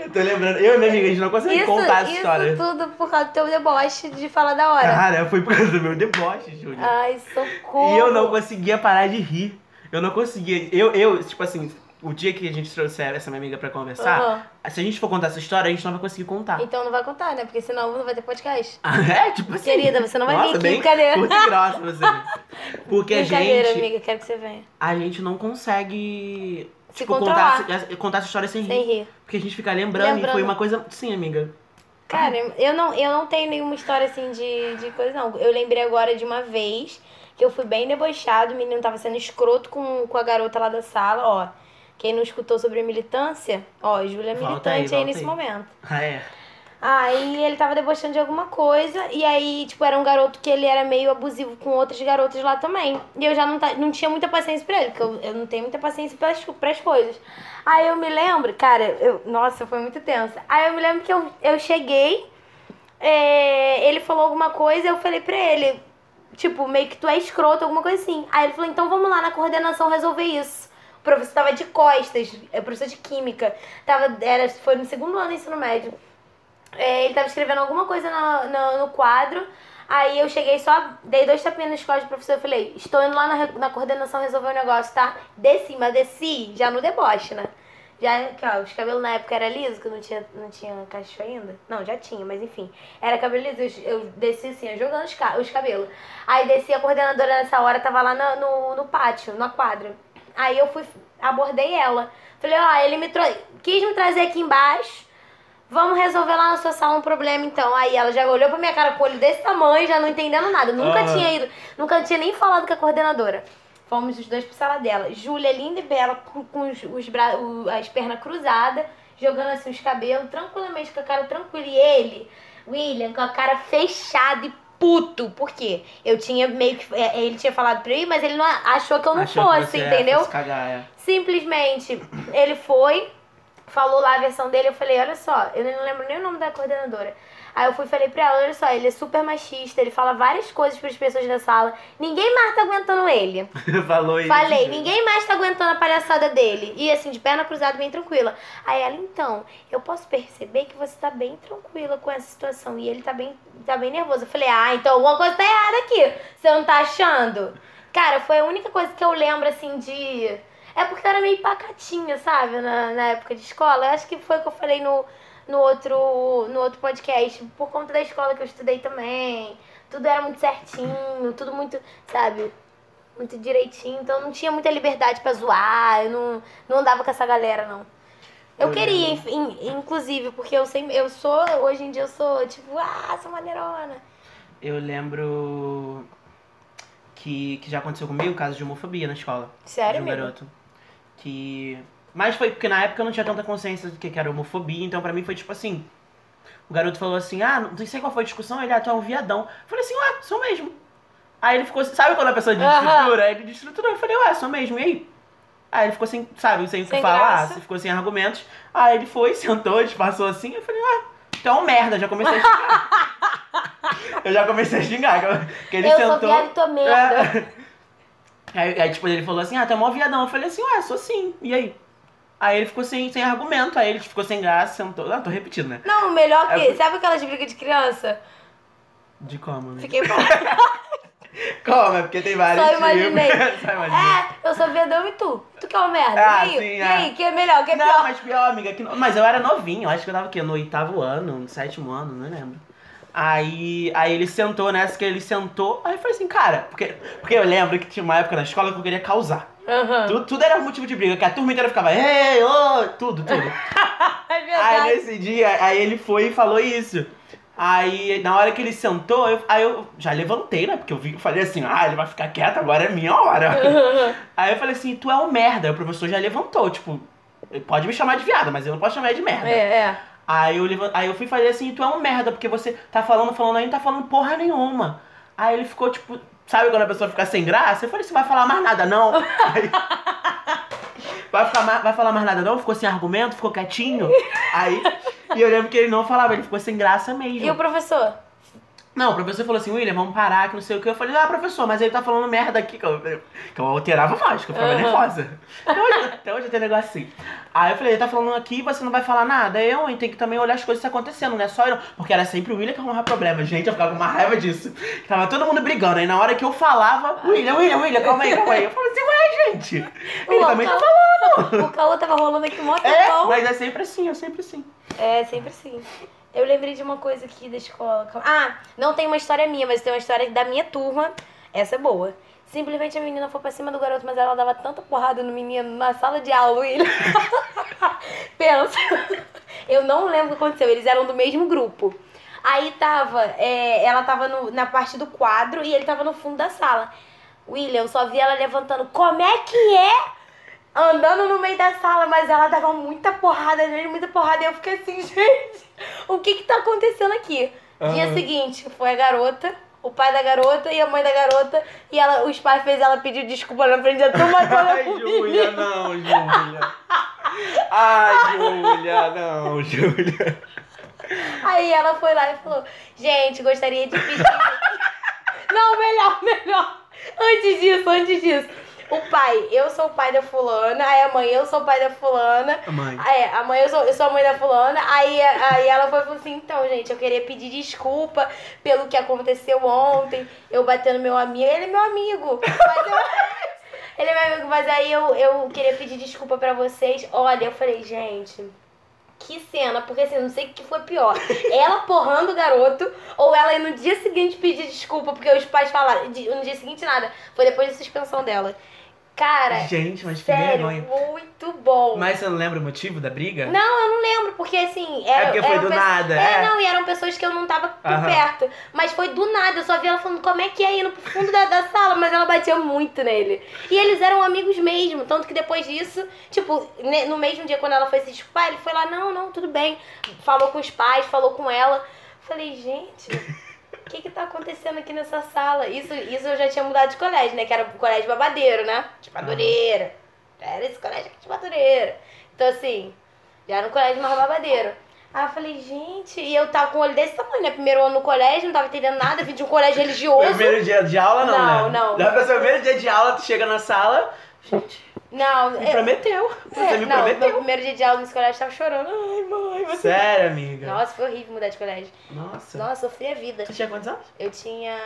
B: Eu tô lembrando. Eu e minha amiga, a gente não consegue
A: Isso,
B: contar essa
A: isso
B: história.
A: tudo por causa do teu deboche de falar da hora.
B: Cara, foi por causa do meu deboche, Júlia.
A: Ai, socorro.
B: E eu não conseguia parar de rir. Eu não conseguia. Eu, eu, tipo assim, o dia que a gente trouxer essa minha amiga pra conversar,
A: Aham.
B: se a gente for contar essa história, a gente não vai conseguir contar.
A: Então não vai contar, né? Porque senão não vai ter podcast.
B: Ah, é? Tipo assim.
A: Querida, você não vai vir
B: Nossa,
A: aqui,
B: bem
A: brincadeira.
B: e grossa você. Porque a
A: Brincadeira,
B: gente,
A: amiga, quero que você venha.
B: a gente não consegue
A: Se
B: tipo,
A: controlar.
B: contar, essa- contar essa história sem rir.
A: Sem rir.
B: Porque a gente fica lembrando, e
A: Lembrando.
B: foi uma coisa. Sim, amiga.
A: Cara, eu não, eu não tenho nenhuma história assim de, de coisa, não. Eu lembrei agora de uma vez que eu fui bem debochado, o menino tava sendo escroto com, com a garota lá da sala, ó. Quem não escutou sobre militância, ó, Júlia é
B: aí,
A: militante aí,
B: volta
A: nesse
B: aí.
A: momento.
B: Ah, é.
A: Aí ele tava debochando de alguma coisa, e aí, tipo, era um garoto que ele era meio abusivo com outras garotas lá também. E eu já não, não tinha muita paciência pra ele, porque eu, eu não tenho muita paciência pras, pras coisas. Aí eu me lembro, cara, eu, nossa, foi muito tensa. Aí eu me lembro que eu, eu cheguei, é, ele falou alguma coisa, eu falei pra ele, tipo, meio que tu é escroto, alguma coisa assim. Aí ele falou, então vamos lá na coordenação resolver isso. O professor tava de costas, é professor de química. Tava, era, foi no segundo ano do ensino médio. É, ele tava escrevendo alguma coisa no, no, no quadro. Aí eu cheguei só, dei dois tapinhas nas costas do professor e falei, estou indo lá na, na coordenação resolver o negócio, tá? Desci, mas desci já no deboche, né? Já, ó, os cabelos na época era liso, que não tinha, não tinha cacho ainda. Não, já tinha, mas enfim. Era cabelo liso, eu, eu desci assim, jogando os, os cabelos. Aí desci, a coordenadora nessa hora tava lá na- no, no pátio, na quadra. Aí eu fui, abordei ela. Falei, ó, ele me trouxe, quis me trazer aqui embaixo. Vamos resolver lá na sua sala um problema, então. Aí ela já olhou pra minha cara com o olho desse tamanho, já não entendendo nada. Nunca
B: Ah.
A: tinha ido, nunca tinha nem falado com a coordenadora. Fomos os dois pra sala dela. Júlia, linda e bela, com, com os, os bra... o- as pernas cruzadas, jogando assim os cabelos, tranquilamente, com a cara tranquila. E ele, William, com a cara fechada e puto. Por quê? Eu tinha meio que. é, Ele tinha falado pra eu ir, mas ele não achou que eu não
B: Achou
A: fosse, entendeu?
B: cagar, é.
A: Simplesmente, ele foi, falou lá a versão dele, eu falei, olha só, eu não lembro nem o nome da coordenadora. Aí eu fui e falei pra ela, olha só, ele é super machista, ele fala várias coisas pras pessoas da sala. Ninguém mais tá aguentando ele.
B: Falou isso.
A: Falei, ninguém mais tá aguentando a palhaçada dele. E assim, de perna cruzada, bem tranquila. Aí ela, então, eu posso perceber que você tá bem tranquila com essa situação. E ele tá bem, tá bem nervoso. Eu falei, ah, então alguma coisa tá errada aqui. Você não tá achando? Cara, foi a única coisa que eu lembro, assim, de. É porque eu era meio pacatinha, sabe? Na, na época de escola. Eu acho que foi o que eu falei no, no, outro, no outro podcast. Por conta da escola que eu estudei também. Tudo era muito certinho, tudo muito, sabe? muito direitinho, então não tinha muita liberdade pra zoar, eu não, não andava com essa galera, não. Eu,
B: Eu
A: queria, in- inclusive, porque eu sempre, eu sou, hoje em dia eu sou, tipo, ah, sou maneirona.
B: Eu lembro que, que já aconteceu comigo, caso de homofobia na escola.
A: Sério,
B: de um
A: amigo?
B: garoto. Que. Mas foi porque na época eu não tinha tanta consciência do que que era homofobia, então pra mim foi tipo assim. O garoto falou assim: Ah, não sei qual foi a discussão, ele, ah, tu é um viadão. Eu falei assim: Ué, sou mesmo. Aí ele ficou assim, sabe quando a pessoa diz
A: Aham.
B: estrutura? Aí ele desestruturou. Eu falei: Ué, sou mesmo, e aí? Aí ele ficou sem, sabe, sem o que falar,
A: graça.
B: ficou sem argumentos. Aí ele foi, sentou, disfarçou assim. Eu falei: Ué, tu é um merda, já comecei a xingar. eu já comecei a xingar, que- ele
A: eu
B: sentou.
A: sou viado e tô merda.
B: É. Aí, aí, tipo, ele falou assim, ah, tu é mó viadão. Eu falei assim, ué, sou sim. E aí? Aí ele ficou sem, sem argumento, aí ele ficou sem graça, sentou. Não, tô repetindo, né?
A: Não, melhor que,
B: É-
A: sabe aquelas brigas de criança?
B: De como? né?
A: Fiquei
B: Como? É porque tem vários
A: Só imaginei.
B: Só imaginei.
A: É, eu sou viadão e tu? Tu que é uma merda?
B: Ah,
A: e aí?
B: sim,
A: e
B: é.
A: aí, que é melhor, que é
B: Não,
A: pior?
B: mas pior, amiga, que mas eu era novinho, eu acho que eu tava o quê? No oitavo ano, no sétimo ano, não lembro. Aí, aí ele sentou nessa que ele sentou, aí eu falei assim, cara, porque, porque eu lembro que tinha uma época na escola que eu queria causar.
A: Aham.
B: Tudo, tudo era motivo de briga, que a turma inteira ficava, ei, ô, tudo, tudo.
A: É
B: Aí
A: verdade.
B: nesse dia, aí ele foi e falou isso. Aí na hora que ele sentou, eu, aí eu já levantei, né? Porque eu vi, eu falei assim, ah, ele vai ficar quieto, agora é minha hora. aí eu falei assim, tu é um merda. Aí o professor já levantou, tipo, pode me chamar de viado, mas eu não posso chamar ele de merda.
A: É, é.
B: Aí eu, levan- aí eu fui fazer assim, tu é um merda, porque você tá falando, falando aí, não tá falando porra nenhuma. Aí ele ficou, tipo, sabe quando a pessoa fica sem graça? Eu falei, você vai falar mais nada, não? Aí, vai, ficar mais, vai falar mais nada, não? Ficou sem argumento, ficou quietinho. Aí, e eu lembro que ele não falava, ele ficou sem graça mesmo.
A: E o professor?
B: Não, o professor falou assim, William, vamos parar, que não sei o que. Eu falei, ah, professor, mas ele tá falando merda aqui, que eu, que eu alterava mais, que eu ficava
A: Aham.
B: nervosa. Até hoje, até hoje eu tenho negócio assim. Aí eu falei, ele tá falando aqui, você não vai falar nada. Eu, hein, tem que também olhar as coisas estão acontecendo, não é só eu. Porque era sempre o William que arrumava problema. Gente, eu ficava com uma raiva disso. Tava todo mundo brigando. Aí na hora que eu falava, William, William, William, calma aí, calma aí. Eu falei assim, ué, gente. Ele
A: Pô,
B: também tá falando.
A: O caô tava rolando aqui mó
B: É,
A: tempão.
B: mas é sempre assim, é sempre assim.
A: É, sempre assim. Eu lembrei de uma coisa aqui da escola. Ah, não tem uma história minha, mas tem uma história da minha turma. Essa é boa. Simplesmente a menina foi pra cima do garoto, mas ela dava tanta porrada no menino na sala de aula, ele. Pensa. Eu não lembro o que aconteceu, eles eram do mesmo grupo. Aí tava, é, ela tava no- na parte do quadro e ele tava no fundo da sala. William, eu só vi ela levantando, como é que é? Andando no meio da sala, mas ela dava muita porrada nele, muita porrada. E eu fiquei assim, gente, o que que tá acontecendo aqui? Dia
B: Aham.
A: seguinte, foi a garota, o pai da garota e a mãe da garota. E ela, os pais fez ela pedir desculpa na frente da turma toda.
B: Ai, Júlia, não, Júlia. Ai, Júlia, não, Júlia.
A: Aí ela foi lá e falou, gente, gostaria de pedir... Não, melhor, melhor. Antes disso, antes disso. O pai, eu sou o pai da fulana. Aí a mãe, eu sou o pai da fulana.
B: Mãe.
A: É, a mãe, eu sou, eu sou a mãe da fulana. Aí, aí ela foi e falou assim: então, gente, eu queria pedir desculpa pelo que aconteceu ontem. Eu batendo meu amigo. Ele é meu amigo. Mas eu- ele é meu amigo, mas aí eu, eu queria pedir desculpa pra vocês. Olha, eu falei, gente. Que cena, porque assim, não sei o que foi pior. Ela porrando o garoto, ou ela no dia seguinte pedir desculpa, porque os pais falaram. No dia seguinte nada. Foi depois da suspensão dela. Cara,
B: Gente, mas que
A: sério,
B: vergonha.
A: muito bom.
B: Mas você não lembra o motivo da briga?
A: Não, eu não lembro, porque assim. Era,
B: É porque foi do nada,
A: É,
B: é.
A: não, e eram pessoas que eu não tava por
B: Aham.
A: perto. Mas foi do nada, eu só vi ela falando como é que é indo pro fundo da, da sala, mas ela batia muito nele. E eles eram amigos mesmo, tanto que depois disso, tipo, no mesmo dia quando ela foi se desculpar, ele foi lá, não, não, tudo bem. Falou com os pais, falou com ela. Falei, gente. O que que tá acontecendo aqui nessa sala? Isso, isso eu já tinha mudado de colégio, né? Que era o colégio babadeiro, né? De Madureira. Era esse colégio aqui de Madureira. Então, assim, já era um colégio mais babadeiro. Aí eu falei, gente, e eu tava com o olho desse tamanho, né? Primeiro ano no colégio, não tava entendendo nada, vim de um colégio religioso.
B: primeiro dia de aula, não,
A: Não,
B: né?
A: não.
B: Já pensou, primeiro dia de aula, tu chega na sala, gente,
A: Não,
B: me
A: é,
B: prometeu. Você
A: é,
B: me
A: não, meu
B: prometeu.
A: primeiro dia de aula nesse colégio eu tava chorando. Ai, mãe, você...
B: Sério, amiga?
A: Nossa, foi horrível mudar de colégio.
B: Nossa.
A: Nossa, sofri a vida.
B: Você tinha quantos anos?
A: Eu tinha.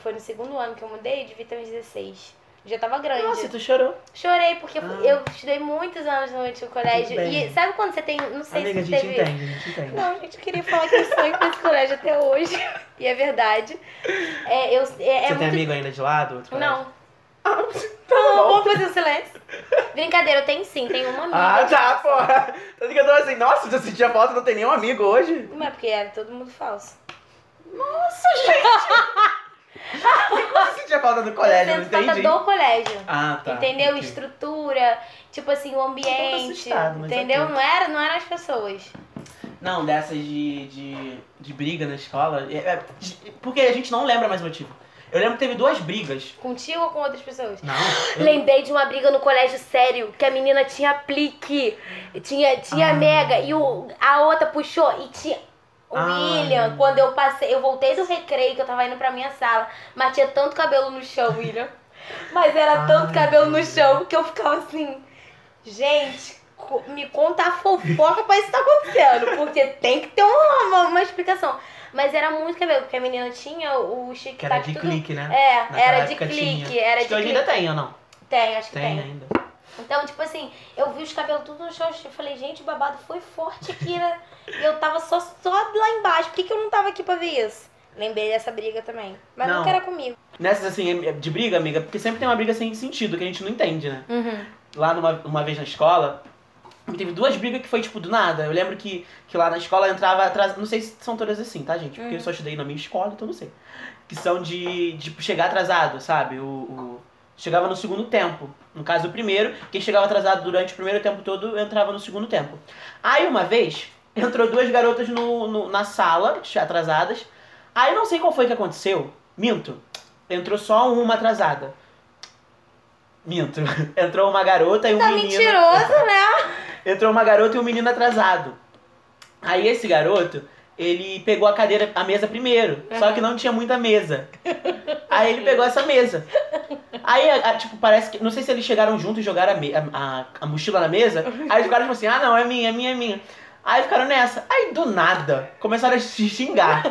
A: Foi no segundo ano que eu mudei, eu devia ter uns 16. Já tava grande.
B: Nossa, tu chorou.
A: Chorei porque eu-
B: Ah.
A: eu estudei muitos anos no antigo colégio. E sabe quando você tem. Não sei
B: Amiga, a
A: se
B: gente
A: teve.
B: entende, a gente entende.
A: Não, gente, eu queria falar que eu sonho com esse colégio até hoje. E é verdade. É, eu, é, é
B: Você tem
A: muito...
B: amigo ainda de lado?
A: Não.
B: Ah,
A: Não,
B: bom.
A: vamos fazer um silêncio. Brincadeira, eu tenho sim, tenho uma amiga.
B: Ah, tá, porra. Tanto que eu tô assim, nossa, você sentia falta, não tem nenhum amigo hoje?
A: Não é porque era todo mundo falso.
B: Nossa, gente. Você sentia falta do colégio,
A: eu
B: não
A: sinto falta
B: entendi.
A: do colégio.
B: Ah, tá.
A: entendeu?
B: ok.
A: Estrutura, tipo assim, o ambiente.
B: mas
A: entendeu?
B: ok.
A: Não, era, não eram as pessoas.
B: Não, dessas de, de, de briga na escola. é- é- de- porque a gente não lembra mais o motivo. Eu lembro que teve duas brigas.
A: Contigo ou com outras pessoas?
B: Não. eu-
A: Lembrei de uma briga no colégio sério, que a menina tinha aplique, tinha, tinha
B: Ah.
A: mega, e o, a outra puxou e tinha. O
B: Ah.
A: William, quando eu passei, eu voltei do recreio, que eu tava indo pra minha sala, mas tinha tanto cabelo no chão, William. Mas era tanto
B: Ai,
A: cabelo no chão que eu ficava assim, gente, me conta a fofoca pra isso tá acontecendo, porque tem que ter uma, uma, uma explicação. Mas era muito cabelo, porque a menina tinha o chique
B: Que era de clique, né?
A: É,
B: Naquela
A: era de clique,
B: tinha.
A: era
B: Acho
A: de
B: que
A: clique.
B: ainda tem ou não?
A: Tem, acho que
B: Tem
A: tem.
B: ainda.
A: Então, tipo assim, eu vi os cabelos tudo no chão, eu falei, gente, o babado foi forte aqui, né? E eu tava só, só lá embaixo. Por que, que eu não tava aqui pra ver isso? Lembrei dessa briga também. Mas
B: Não.
A: nunca era comigo.
B: Nessas assim, de briga, amiga, porque sempre tem uma briga sem sentido, que a gente não entende, né?
A: Uhum.
B: Lá numa uma vez na escola, teve duas brigas que foi tipo do nada. Eu lembro que, que lá na escola entrava atrás. Não sei se são todas assim, tá, gente? Porque eu só estudei na minha escola, então não sei. Que são de, de chegar atrasado, sabe? O, o- chegava no segundo tempo. No caso, o primeiro, quem chegava atrasado durante o primeiro tempo todo entrava no segundo tempo. Aí uma vez, entrou duas garotas no, no- na sala, atrasadas. Aí não sei qual foi que aconteceu. Minto. Entrou só uma atrasada. Minto. Entrou uma garota e um
A: Tá
B: menino.
A: mentiroso, né?
B: Entrou uma garota e um menino atrasado. Aí esse garoto, ele pegou a cadeira, a mesa primeiro. Só que não tinha muita mesa. Aí ele pegou essa mesa. Aí, a- a- tipo, parece que. Não sei se eles chegaram juntos e jogaram a, me- a, a- mochila na mesa. Aí ficaram tipo assim: ah, não, é minha, é minha, é minha. Aí ficaram nessa. Aí do nada começaram a se xingar.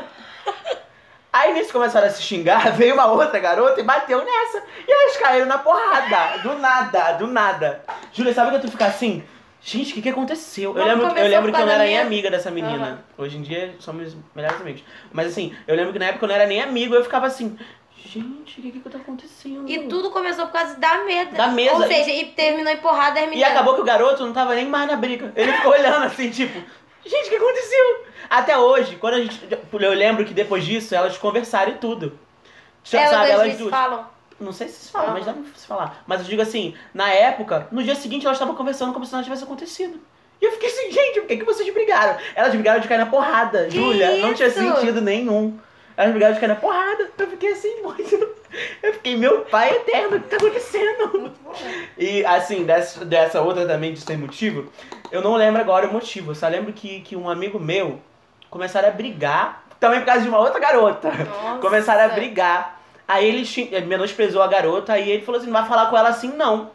B: Aí nisso começaram a se xingar, veio uma outra garota e bateu nessa. E elas caíram na porrada. Do nada, do nada. Júlia, sabe que tu fica assim? Gente, o que, que aconteceu? Eu lembro, eu lembro que eu não era nem amiga dessa menina.
A: Aham.
B: Hoje em dia somos melhores amigos. Mas assim, eu lembro que na época eu não era nem amigo, eu ficava assim, gente, o que, que, que tá acontecendo?
A: E tudo começou por causa da mesa.
B: Da mesa.
A: Ou seja, e terminou em porrada as
B: E acabou que o garoto não tava nem mais na briga. Ele ficou olhando assim, tipo, gente, o que aconteceu? Até hoje, quando a gente. Eu lembro que depois disso elas conversaram e tudo.
A: É,
B: Sabe, elas
A: vezes
B: duas.
A: falam.
B: Não sei se se fala,
A: Ah.
B: mas dá pra se falar. Mas eu digo assim, na época, no dia seguinte elas estavam conversando como se nada tivesse acontecido. E eu fiquei assim, gente, por que, que vocês brigaram? Elas brigaram de cair na porrada,
A: Que
B: Júlia. Não tinha sentido nenhum. Elas brigaram de cair na porrada. Eu fiquei assim, muito. Eu fiquei, meu pai eterno, o que tá acontecendo? E assim, dessa, dessa outra também de sem motivo, eu não lembro agora o motivo. Eu só lembro que, que um amigo meu começaram a brigar, também por causa de uma outra garota.
A: Nossa.
B: Começaram a brigar. Aí ele eh, menosprezou a garota, aí ele falou assim: não vai falar com ela assim, não.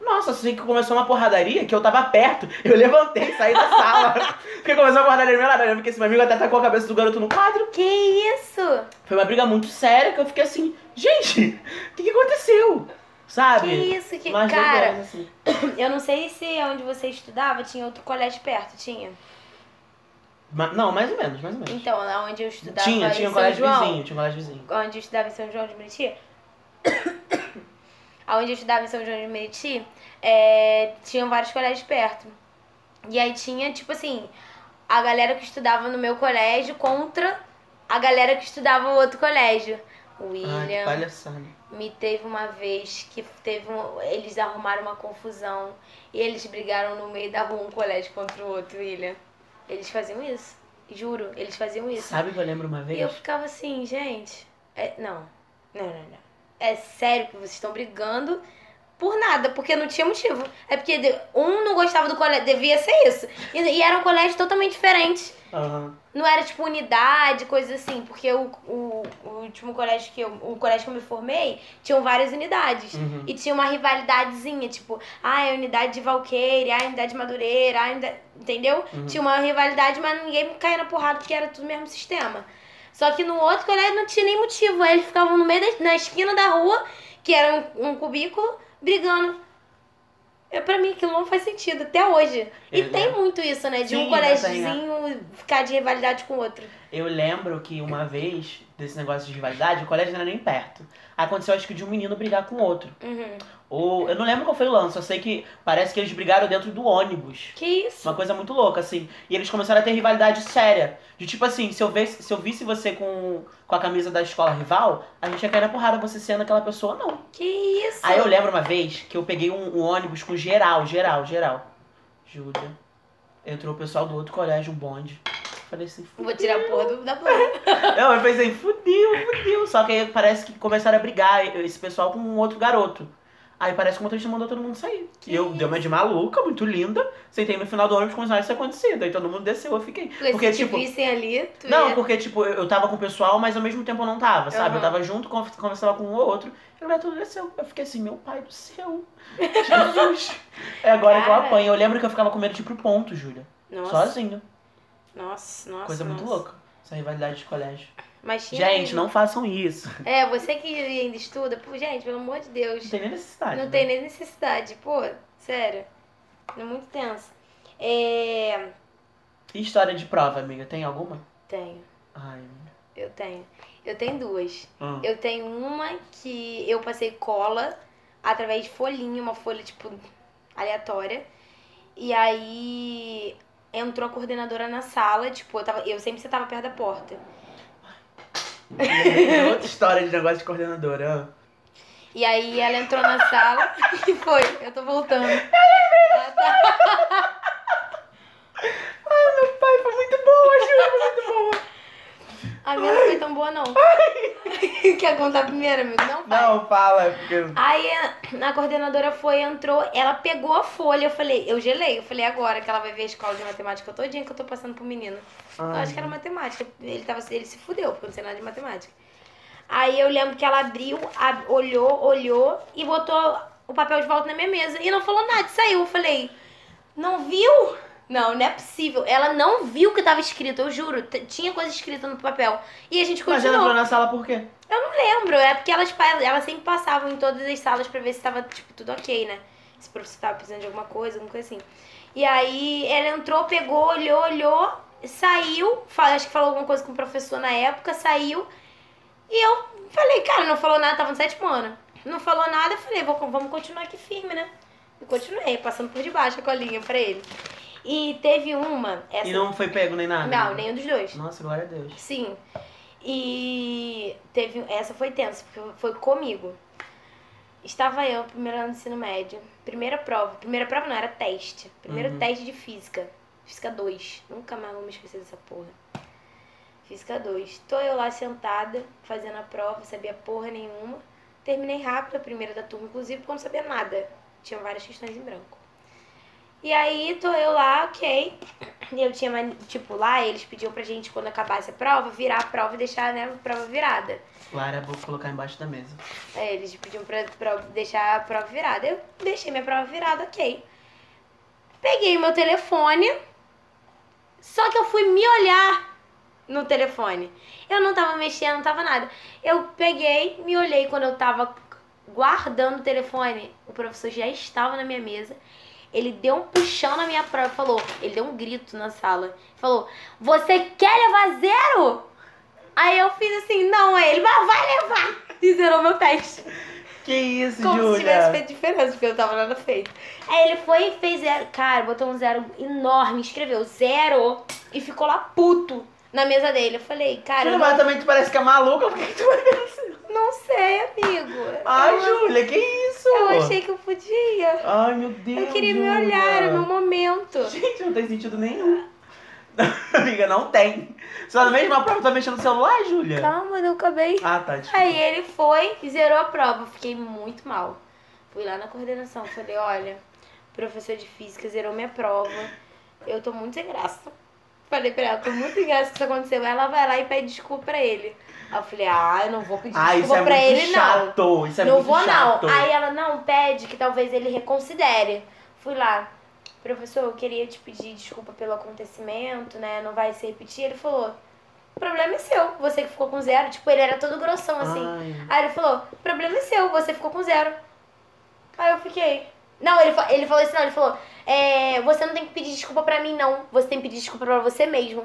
B: Nossa, assim que começou uma porradaria, que eu tava perto, eu levantei, saí da sala. Porque começou uma porradaria meu lado, eu lembro que esse meu amigo até tacou a cabeça do garoto no quadro.
A: Que isso?
B: Foi uma briga muito séria que eu fiquei assim, gente, o que, que aconteceu? Sabe?
A: Que isso? Que...
B: Umas
A: Cara,
B: assim.
A: eu não sei se onde você estudava tinha outro colégio perto, tinha?
B: Ma- não, mais ou menos, mais ou menos.
A: Então, lá onde eu estudava
B: tinha, tinha um
A: São
B: colégio
A: João,
B: vizinho, tinha um colégio vizinho.
A: onde eu estudava em São João de Meriti, aonde eu estudava em São João de Meriti, é, tinham vários colégios perto. E aí tinha, tipo assim, a galera que estudava no meu colégio contra a galera que estudava no outro colégio. O
B: Ai,
A: William
B: palhaçada.
A: me teve uma vez que teve um, eles arrumaram uma confusão e eles brigaram no meio da rua um colégio contra o outro, William. Eles faziam isso. Juro, eles faziam isso.
B: Sabe que eu lembro uma
A: E
B: vez?
A: eu ficava assim, gente. é- não, não, não, não. É sério que vocês estão brigando por nada, porque não tinha motivo. É porque um não gostava do colégio, devia ser isso. E, e era um colégio totalmente diferente.
B: Aham.
A: Não era tipo unidade, coisa assim, porque o, o, o último colégio que eu. O colégio que eu me formei tinham várias unidades.
B: Uhum.
A: E tinha uma rivalidadezinha, tipo, ah, é a unidade de Valqueire, ah, é a unidade de Madureira, ah, unidade... entendeu?
B: Uhum.
A: Tinha uma rivalidade, mas ninguém caía na porrada porque era tudo o mesmo sistema. Só que no outro colégio não tinha nem motivo. Aí eles ficavam no meio da, na esquina da rua, que era um, um cubículo, brigando. É, pra mim aquilo não faz sentido, até hoje. E
B: Eu
A: tem
B: lembro.
A: muito isso, né? De
B: Sim,
A: um
B: ainda
A: colégiozinho ficar de rivalidade com o outro.
B: Eu lembro que uma vez, desse negócio de rivalidade, o colégio não era nem perto. Aconteceu, acho que, de um menino brigar com outro.
A: Uhum.
B: Ou, eu não lembro qual foi o lance, eu sei que parece que eles brigaram dentro do ônibus.
A: Que isso?
B: Uma coisa muito louca, assim. E eles começaram a ter rivalidade séria. De tipo assim, se eu, visse, se eu visse você com, com a camisa da escola rival, a gente ia cair na porrada você sendo aquela pessoa, não.
A: Que isso?
B: Aí eu lembro uma vez que eu peguei um, um ônibus com geral, geral, geral. Júlia. Entrou o pessoal do outro colégio, um bonde. Falei assim,
A: Vou tirar a porra do, da porra.
B: Não, eu pensei, fudeu, fudeu. Só que aí parece que começaram a brigar esse pessoal com um outro garoto. Aí parece que o motorista mandou todo mundo sair.
A: Que
B: e eu dei uma de maluca, muito linda. Sentei no final do ônibus se nada tivesse acontecido. Aí todo mundo desceu, eu fiquei.
A: Porque,
B: Porque,
A: se
B: tipo.
A: vissem ali, tu
B: Não,
A: ia...
B: porque, tipo, eu eu tava com o pessoal, mas ao mesmo tempo eu não tava, sabe? Eu
A: Aham.
B: tava junto, con- conversava com um ou outro. E o tudo desceu. Eu fiquei assim, meu pai do céu. Jesus. É agora que eu
A: Cara.
B: apanho. Eu lembro que eu ficava com medo de ir pro ponto, Júlia.
A: Nossa,
B: Sozinho.
A: nossa, nossa.
B: Coisa muito
A: nossa.
B: louca. Essa rivalidade de colégio.
A: Mas tinha
B: Gente,
A: mesmo.
B: não façam isso.
A: É, você que ainda estuda, pô, gente, pelo amor de Deus.
B: Não tem nem necessidade.
A: Não
B: né?
A: tem nem necessidade, pô, sério. É muito tenso. É.
B: E história de prova, amiga? Tem alguma?
A: Tenho,
B: Ai, amiga.
A: eu tenho. Eu tenho duas.
B: Hum.
A: Eu tenho uma que eu passei cola através de folhinha, uma folha, tipo, aleatória. E aí entrou a coordenadora na sala, tipo, eu, tava, eu sempre sentava perto da porta.
B: Tem outra história de negócio de coordenadora.
A: E aí ela entrou na sala e foi, eu tô voltando. Ela tá-
B: Ai, meu pai, foi muito boa, Júlia, foi muito boa.
A: A minha não foi tão boa, não. Quer contar primeiro, amigo? Não.
B: Não, fala, porque.
A: Aí a, a coordenadora foi, entrou, ela pegou a folha, eu falei, eu gelei, eu falei agora que ela vai ver a escola de matemática todinha que eu tô passando pro menino. Eu
B: Ai,
A: acho que era matemática. Ele, tava, ele se fudeu, porque eu não sei nada de matemática. Aí eu lembro que ela abriu, a- olhou, olhou e botou o papel de volta na minha mesa. E não falou nada, saiu. Eu falei, não viu? Não, não é possível. Ela não viu o que tava escrito, eu juro. Tinha coisa escrita no papel. E a gente
B: Mas ela
A: continuou.
B: entrou na sala por quê?
A: Eu não lembro, é porque elas, elas sempre passavam em todas as salas pra ver se tava, tipo, tudo ok, né? Se o professor tava precisando de alguma coisa, alguma coisa assim. E aí ela entrou, pegou, olhou, olhou, saiu, acho que falou alguma coisa com o professor na época, saiu. E eu falei, cara, não falou nada, tava no sétimo ano. Não falou nada, eu falei, vou, vamos continuar aqui firme, né? E continuei, passando por debaixo a colinha pra ele. E teve uma. Essa...
B: E não foi pego nem nada?
A: Não, nenhum dos dois.
B: Nossa, glória a Deus.
A: Sim. E teve. Essa foi tensa, porque foi comigo. Estava eu, primeiro ano do ensino médio. Primeira prova. Primeira prova não, era teste. Primeiro
B: Uhum.
A: teste de física. Física 2. Nunca mais vou me esquecer dessa porra. Física 2. Tô eu lá sentada, fazendo a prova, sabia porra nenhuma. Terminei rápido a primeira da turma, inclusive, porque eu não sabia nada. Tinha várias questões em branco. E aí, tô eu lá, ok. E eu tinha, tipo, lá eles pediam pra gente, quando acabasse a prova, virar a prova e deixar, né, a prova virada.
B: Clara, vou colocar embaixo da mesa.
A: Aí eles pediam pra, pra deixar a prova virada. Eu deixei minha prova virada, ok. Peguei o meu telefone, só que eu fui me olhar no telefone. Eu não tava mexendo, não tava nada. Eu peguei, me olhei quando eu tava guardando o telefone. O professor já estava na minha mesa. Ele deu um puxão na minha prova, falou, ele deu um grito na sala. Falou: "Você quer levar zero?" Aí eu fiz assim: "Não", aí ele: "Mas vai levar". E zerou meu teste.
B: Que isso,
A: Como se
B: Júlia?
A: tivesse feito diferença, porque eu tava nada feito. Aí ele foi e fez zero. Cara, botou um zero enorme, escreveu zero e ficou lá puto na mesa dele. Eu falei, cara,
B: Júlia,
A: eu
B: mas
A: não,
B: também tu parece que é maluca, por que que tu vai ver assim?
A: não sei, amigo.
B: Ai,
A: eu,
B: Júlia, que isso?
A: eu achei que eu podia.
B: Ai, meu Deus.
A: Eu queria me olhar, era o meu momento.
B: Gente, não tem sentido nenhum. Amiga, não tem. Você tá na mesma prova, tá mexendo no celular, Júlia?
A: Calma, eu acabei.
B: Ah, tá. desculpa.
A: Aí ele foi e zerou a prova. Fiquei muito mal. Fui lá na coordenação, falei, olha, professor de física zerou minha prova. Eu tô muito sem graça. Falei pra ela, tô muito sem graça que isso aconteceu. Ela vai lá e pede desculpa pra ele. Aí eu falei, ah, eu não vou pedir
B: Ah, isso
A: desculpa
B: é
A: pra
B: muito
A: ele, não.
B: chato. Isso é
A: não
B: muito
A: vou,
B: chato.
A: não. Aí ela, não, pede que talvez ele reconsidere. Fui lá. Professor, eu queria te pedir desculpa pelo acontecimento, né? Não vai se repetir. Ele falou, o problema é seu. Você que ficou com zero. Tipo, ele era todo grossão, assim.
B: Ai.
A: Aí ele falou, o problema é seu, você ficou com zero. Aí eu fiquei. Não, ele, ele falou assim, não, ele falou, é, você não tem que pedir desculpa pra mim, não. Você tem que pedir desculpa pra você mesmo.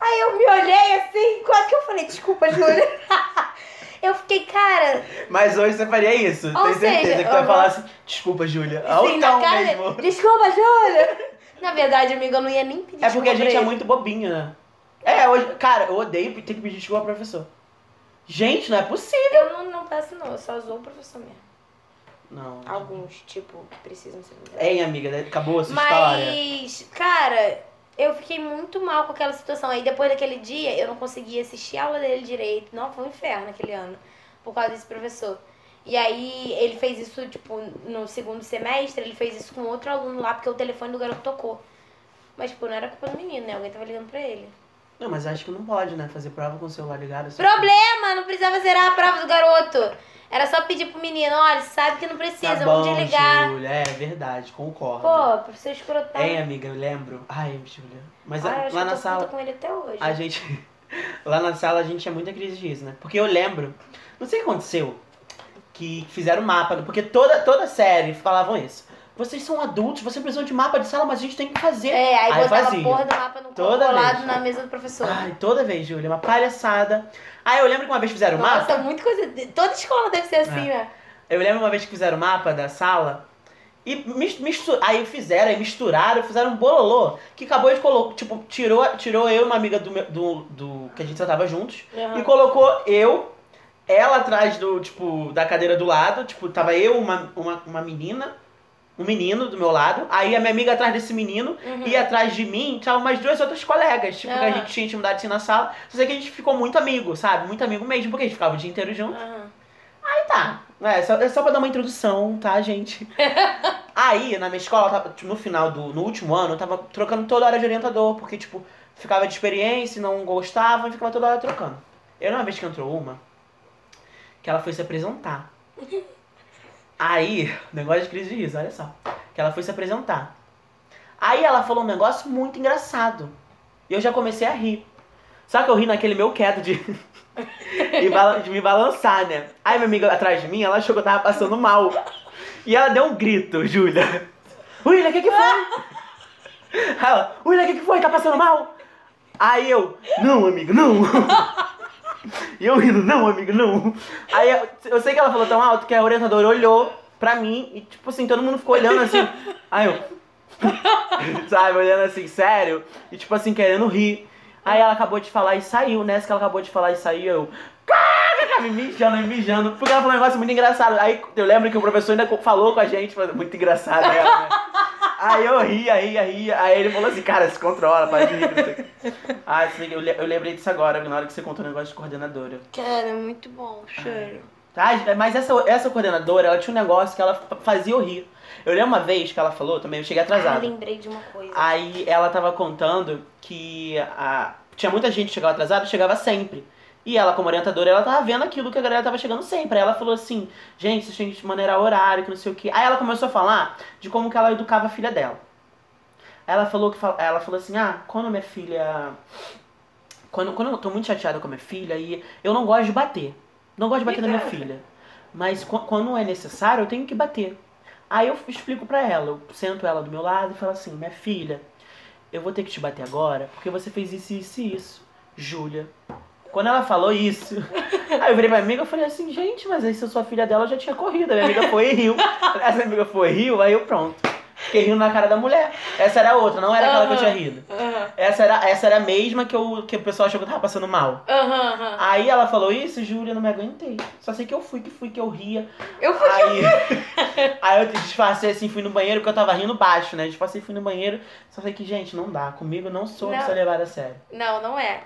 A: Aí eu me olhei assim, quase que eu falei, desculpa, Júlia. eu fiquei, cara,
B: Mas hoje você faria isso.
A: Ou
B: Tenho certeza
A: seja,
B: que tu vai falar assim, desculpa, Júlia. Ah,
A: assim, na cara,
B: mesmo.
A: desculpa, Júlia. Na verdade, amiga, eu não ia nem pedir
B: É porque
A: desculpa
B: a gente é muito bobinho, né? É, hoje, cara, eu odeio ter que pedir desculpa ao professor. Gente, não é possível.
A: Eu não, não peço, não, eu só usou o professor mesmo.
B: Não.
A: Alguns, tipo, precisam ser
B: Hein, amiga, né? acabou a sua história.
A: Mas, cara, eu fiquei muito mal com aquela situação. Aí depois daquele dia, eu não conseguia assistir a aula dele direito. Não, foi um inferno aquele ano. Por causa desse professor. E aí ele fez isso, tipo, no segundo semestre, ele fez isso com outro aluno lá, porque o telefone do garoto tocou. Mas, tipo, não era culpa do menino, né? Alguém tava ligando pra ele.
B: Não, mas acho que não pode, né? Fazer prova com o celular ligado. assim.
A: Problema! Não precisava zerar a prova do garoto. Era só pedir pro menino, olha, sabe que não precisa,
B: Tá
A: vamos
B: bom,
A: desligar.
B: Júlia, é verdade, concordo.
A: Pô, professor escrotão.
B: Hein, amiga, eu lembro. Ai, Júlia. Mas
A: Ai,
B: a-
A: eu acho
B: lá na sala,
A: com ele até hoje.
B: a gente... Lá na sala a gente tinha muita crise disso, né? Porque eu lembro... Não sei o que aconteceu. Que fizeram mapa. Porque toda, toda série falavam isso. Vocês são adultos, vocês precisam de mapa de sala, mas a gente tem que fazer.
A: É, aí,
B: Aí
A: botava a
B: fazia.
A: porra do mapa no
B: Toda
A: colado
B: vez.
A: na mesa do professor.
B: Ai, toda vez, Júlia, uma palhaçada. Aí eu lembro que uma vez fizeram o mapa.
A: Nossa, muito coisa. Toda escola deve ser assim,
B: É.
A: né?
B: Eu lembro uma vez que fizeram o mapa da sala e mis- mistu- aí fizeram, aí misturaram, fizeram um bololô que acabou de colocar, tipo, tirou, tirou eu e uma amiga do, meu- do, do que a gente só tava juntos
A: Aham.
B: e colocou eu, ela atrás do, tipo, da cadeira do lado, tipo, tava eu, uma, uma, uma menina um menino do meu lado, aí a minha amiga atrás desse menino,
A: Uhum.
B: e atrás de mim tinha umas duas outras colegas, tipo, que a
A: Ah.
B: gente tinha intimidade assim na sala. Só sei que a gente ficou muito amigo, sabe? Muito amigo mesmo, porque a gente ficava o dia inteiro junto.
A: Aham.
B: Aí tá. É só, é só pra dar uma introdução, tá, gente? Aí, na minha escola, tava, tipo, no final do. No último ano, eu tava trocando toda hora de orientador, porque, tipo, ficava de experiência, não gostava, e ficava toda hora trocando. Eu, uma vez que entrou uma, que ela foi se apresentar. Aí, negócio de crise de riso, olha só. Que ela foi se apresentar. Aí ela falou um negócio muito engraçado. E eu já comecei a rir. Só que eu ri naquele meu quieto de. de me balançar, né? Aí minha amiga atrás de mim, ela achou que eu tava passando mal. E ela deu um grito, Júlia. William, o que que foi? Ela, William, o que que foi? Tá passando mal? Aí eu, não, amiga, não. E eu rindo, não, amiga, não. Aí eu, sei que ela falou tão alto que a orientadora olhou pra mim e, tipo assim, todo mundo ficou olhando assim. Aí eu, sabe, olhando assim, sério. E, tipo assim, querendo rir. Aí ela acabou de falar e saiu. Nessa que ela acabou de falar e saiu, eu. Caraca, me mijando, me mijando. Porque ela falou um negócio muito engraçado. Aí eu lembro que o professor ainda falou com a gente, muito engraçado ela, né? Aí eu ria, ria, ria. Aí ele falou assim, cara, se controla, para de rir. não sei. Ah, assim, eu, eu lembrei disso agora, na hora que você contou o negócio de coordenadora.
A: Cara, muito bom, sério.
B: Tá? Mas essa, essa coordenadora, ela tinha um negócio que ela fa- fazia eu rir. Eu lembro uma vez que ela falou, também eu cheguei
A: Ah,
B: atrasado.
A: lembrei de uma coisa.
B: Aí ela tava contando que a, tinha muita gente que chegava atrasada, chegava sempre. E ela, como orientadora, ela tava vendo aquilo que a galera tava chegando sempre. Aí ela falou assim, gente, vocês têm que maneirar horário, que não sei o quê. Aí ela começou a falar de como que ela educava a filha dela. Aí ela falou que ela falou assim, ah, quando minha filha. Quando, quando eu tô muito chateada com a minha filha, e eu não gosto de bater. Não gosto de bater na minha filha. Mas qu- quando é necessário, eu tenho que bater. Aí eu explico pra ela, eu sento ela do meu lado e falo assim, minha filha, eu vou ter que te bater agora porque você fez isso, isso e isso. Júlia. Quando ela falou isso, aí eu virei pra minha amiga e falei assim, gente, mas aí se eu sou a filha dela, eu já tinha corrido. A minha amiga foi e riu. Essa amiga foi e riu, aí eu pronto. Fiquei rindo na cara da mulher. Essa era a outra, não era aquela que eu tinha rido.
A: Aham,
B: Essa era, essa era a mesma que, eu, que o pessoal achou que eu tava passando mal.
A: aham, aham.
B: Aí ela falou isso, Júlia, eu não me aguentei. Só sei que eu fui, que fui, que eu ria.
A: Eu fui.
B: Aí, aí eu disfarcei assim, fui no banheiro, porque eu tava rindo baixo, né? Disfarcei, fui no banheiro. Só sei que, gente, não dá. Comigo não sou
A: Não.
B: ser levada a sério.
A: Não, não é.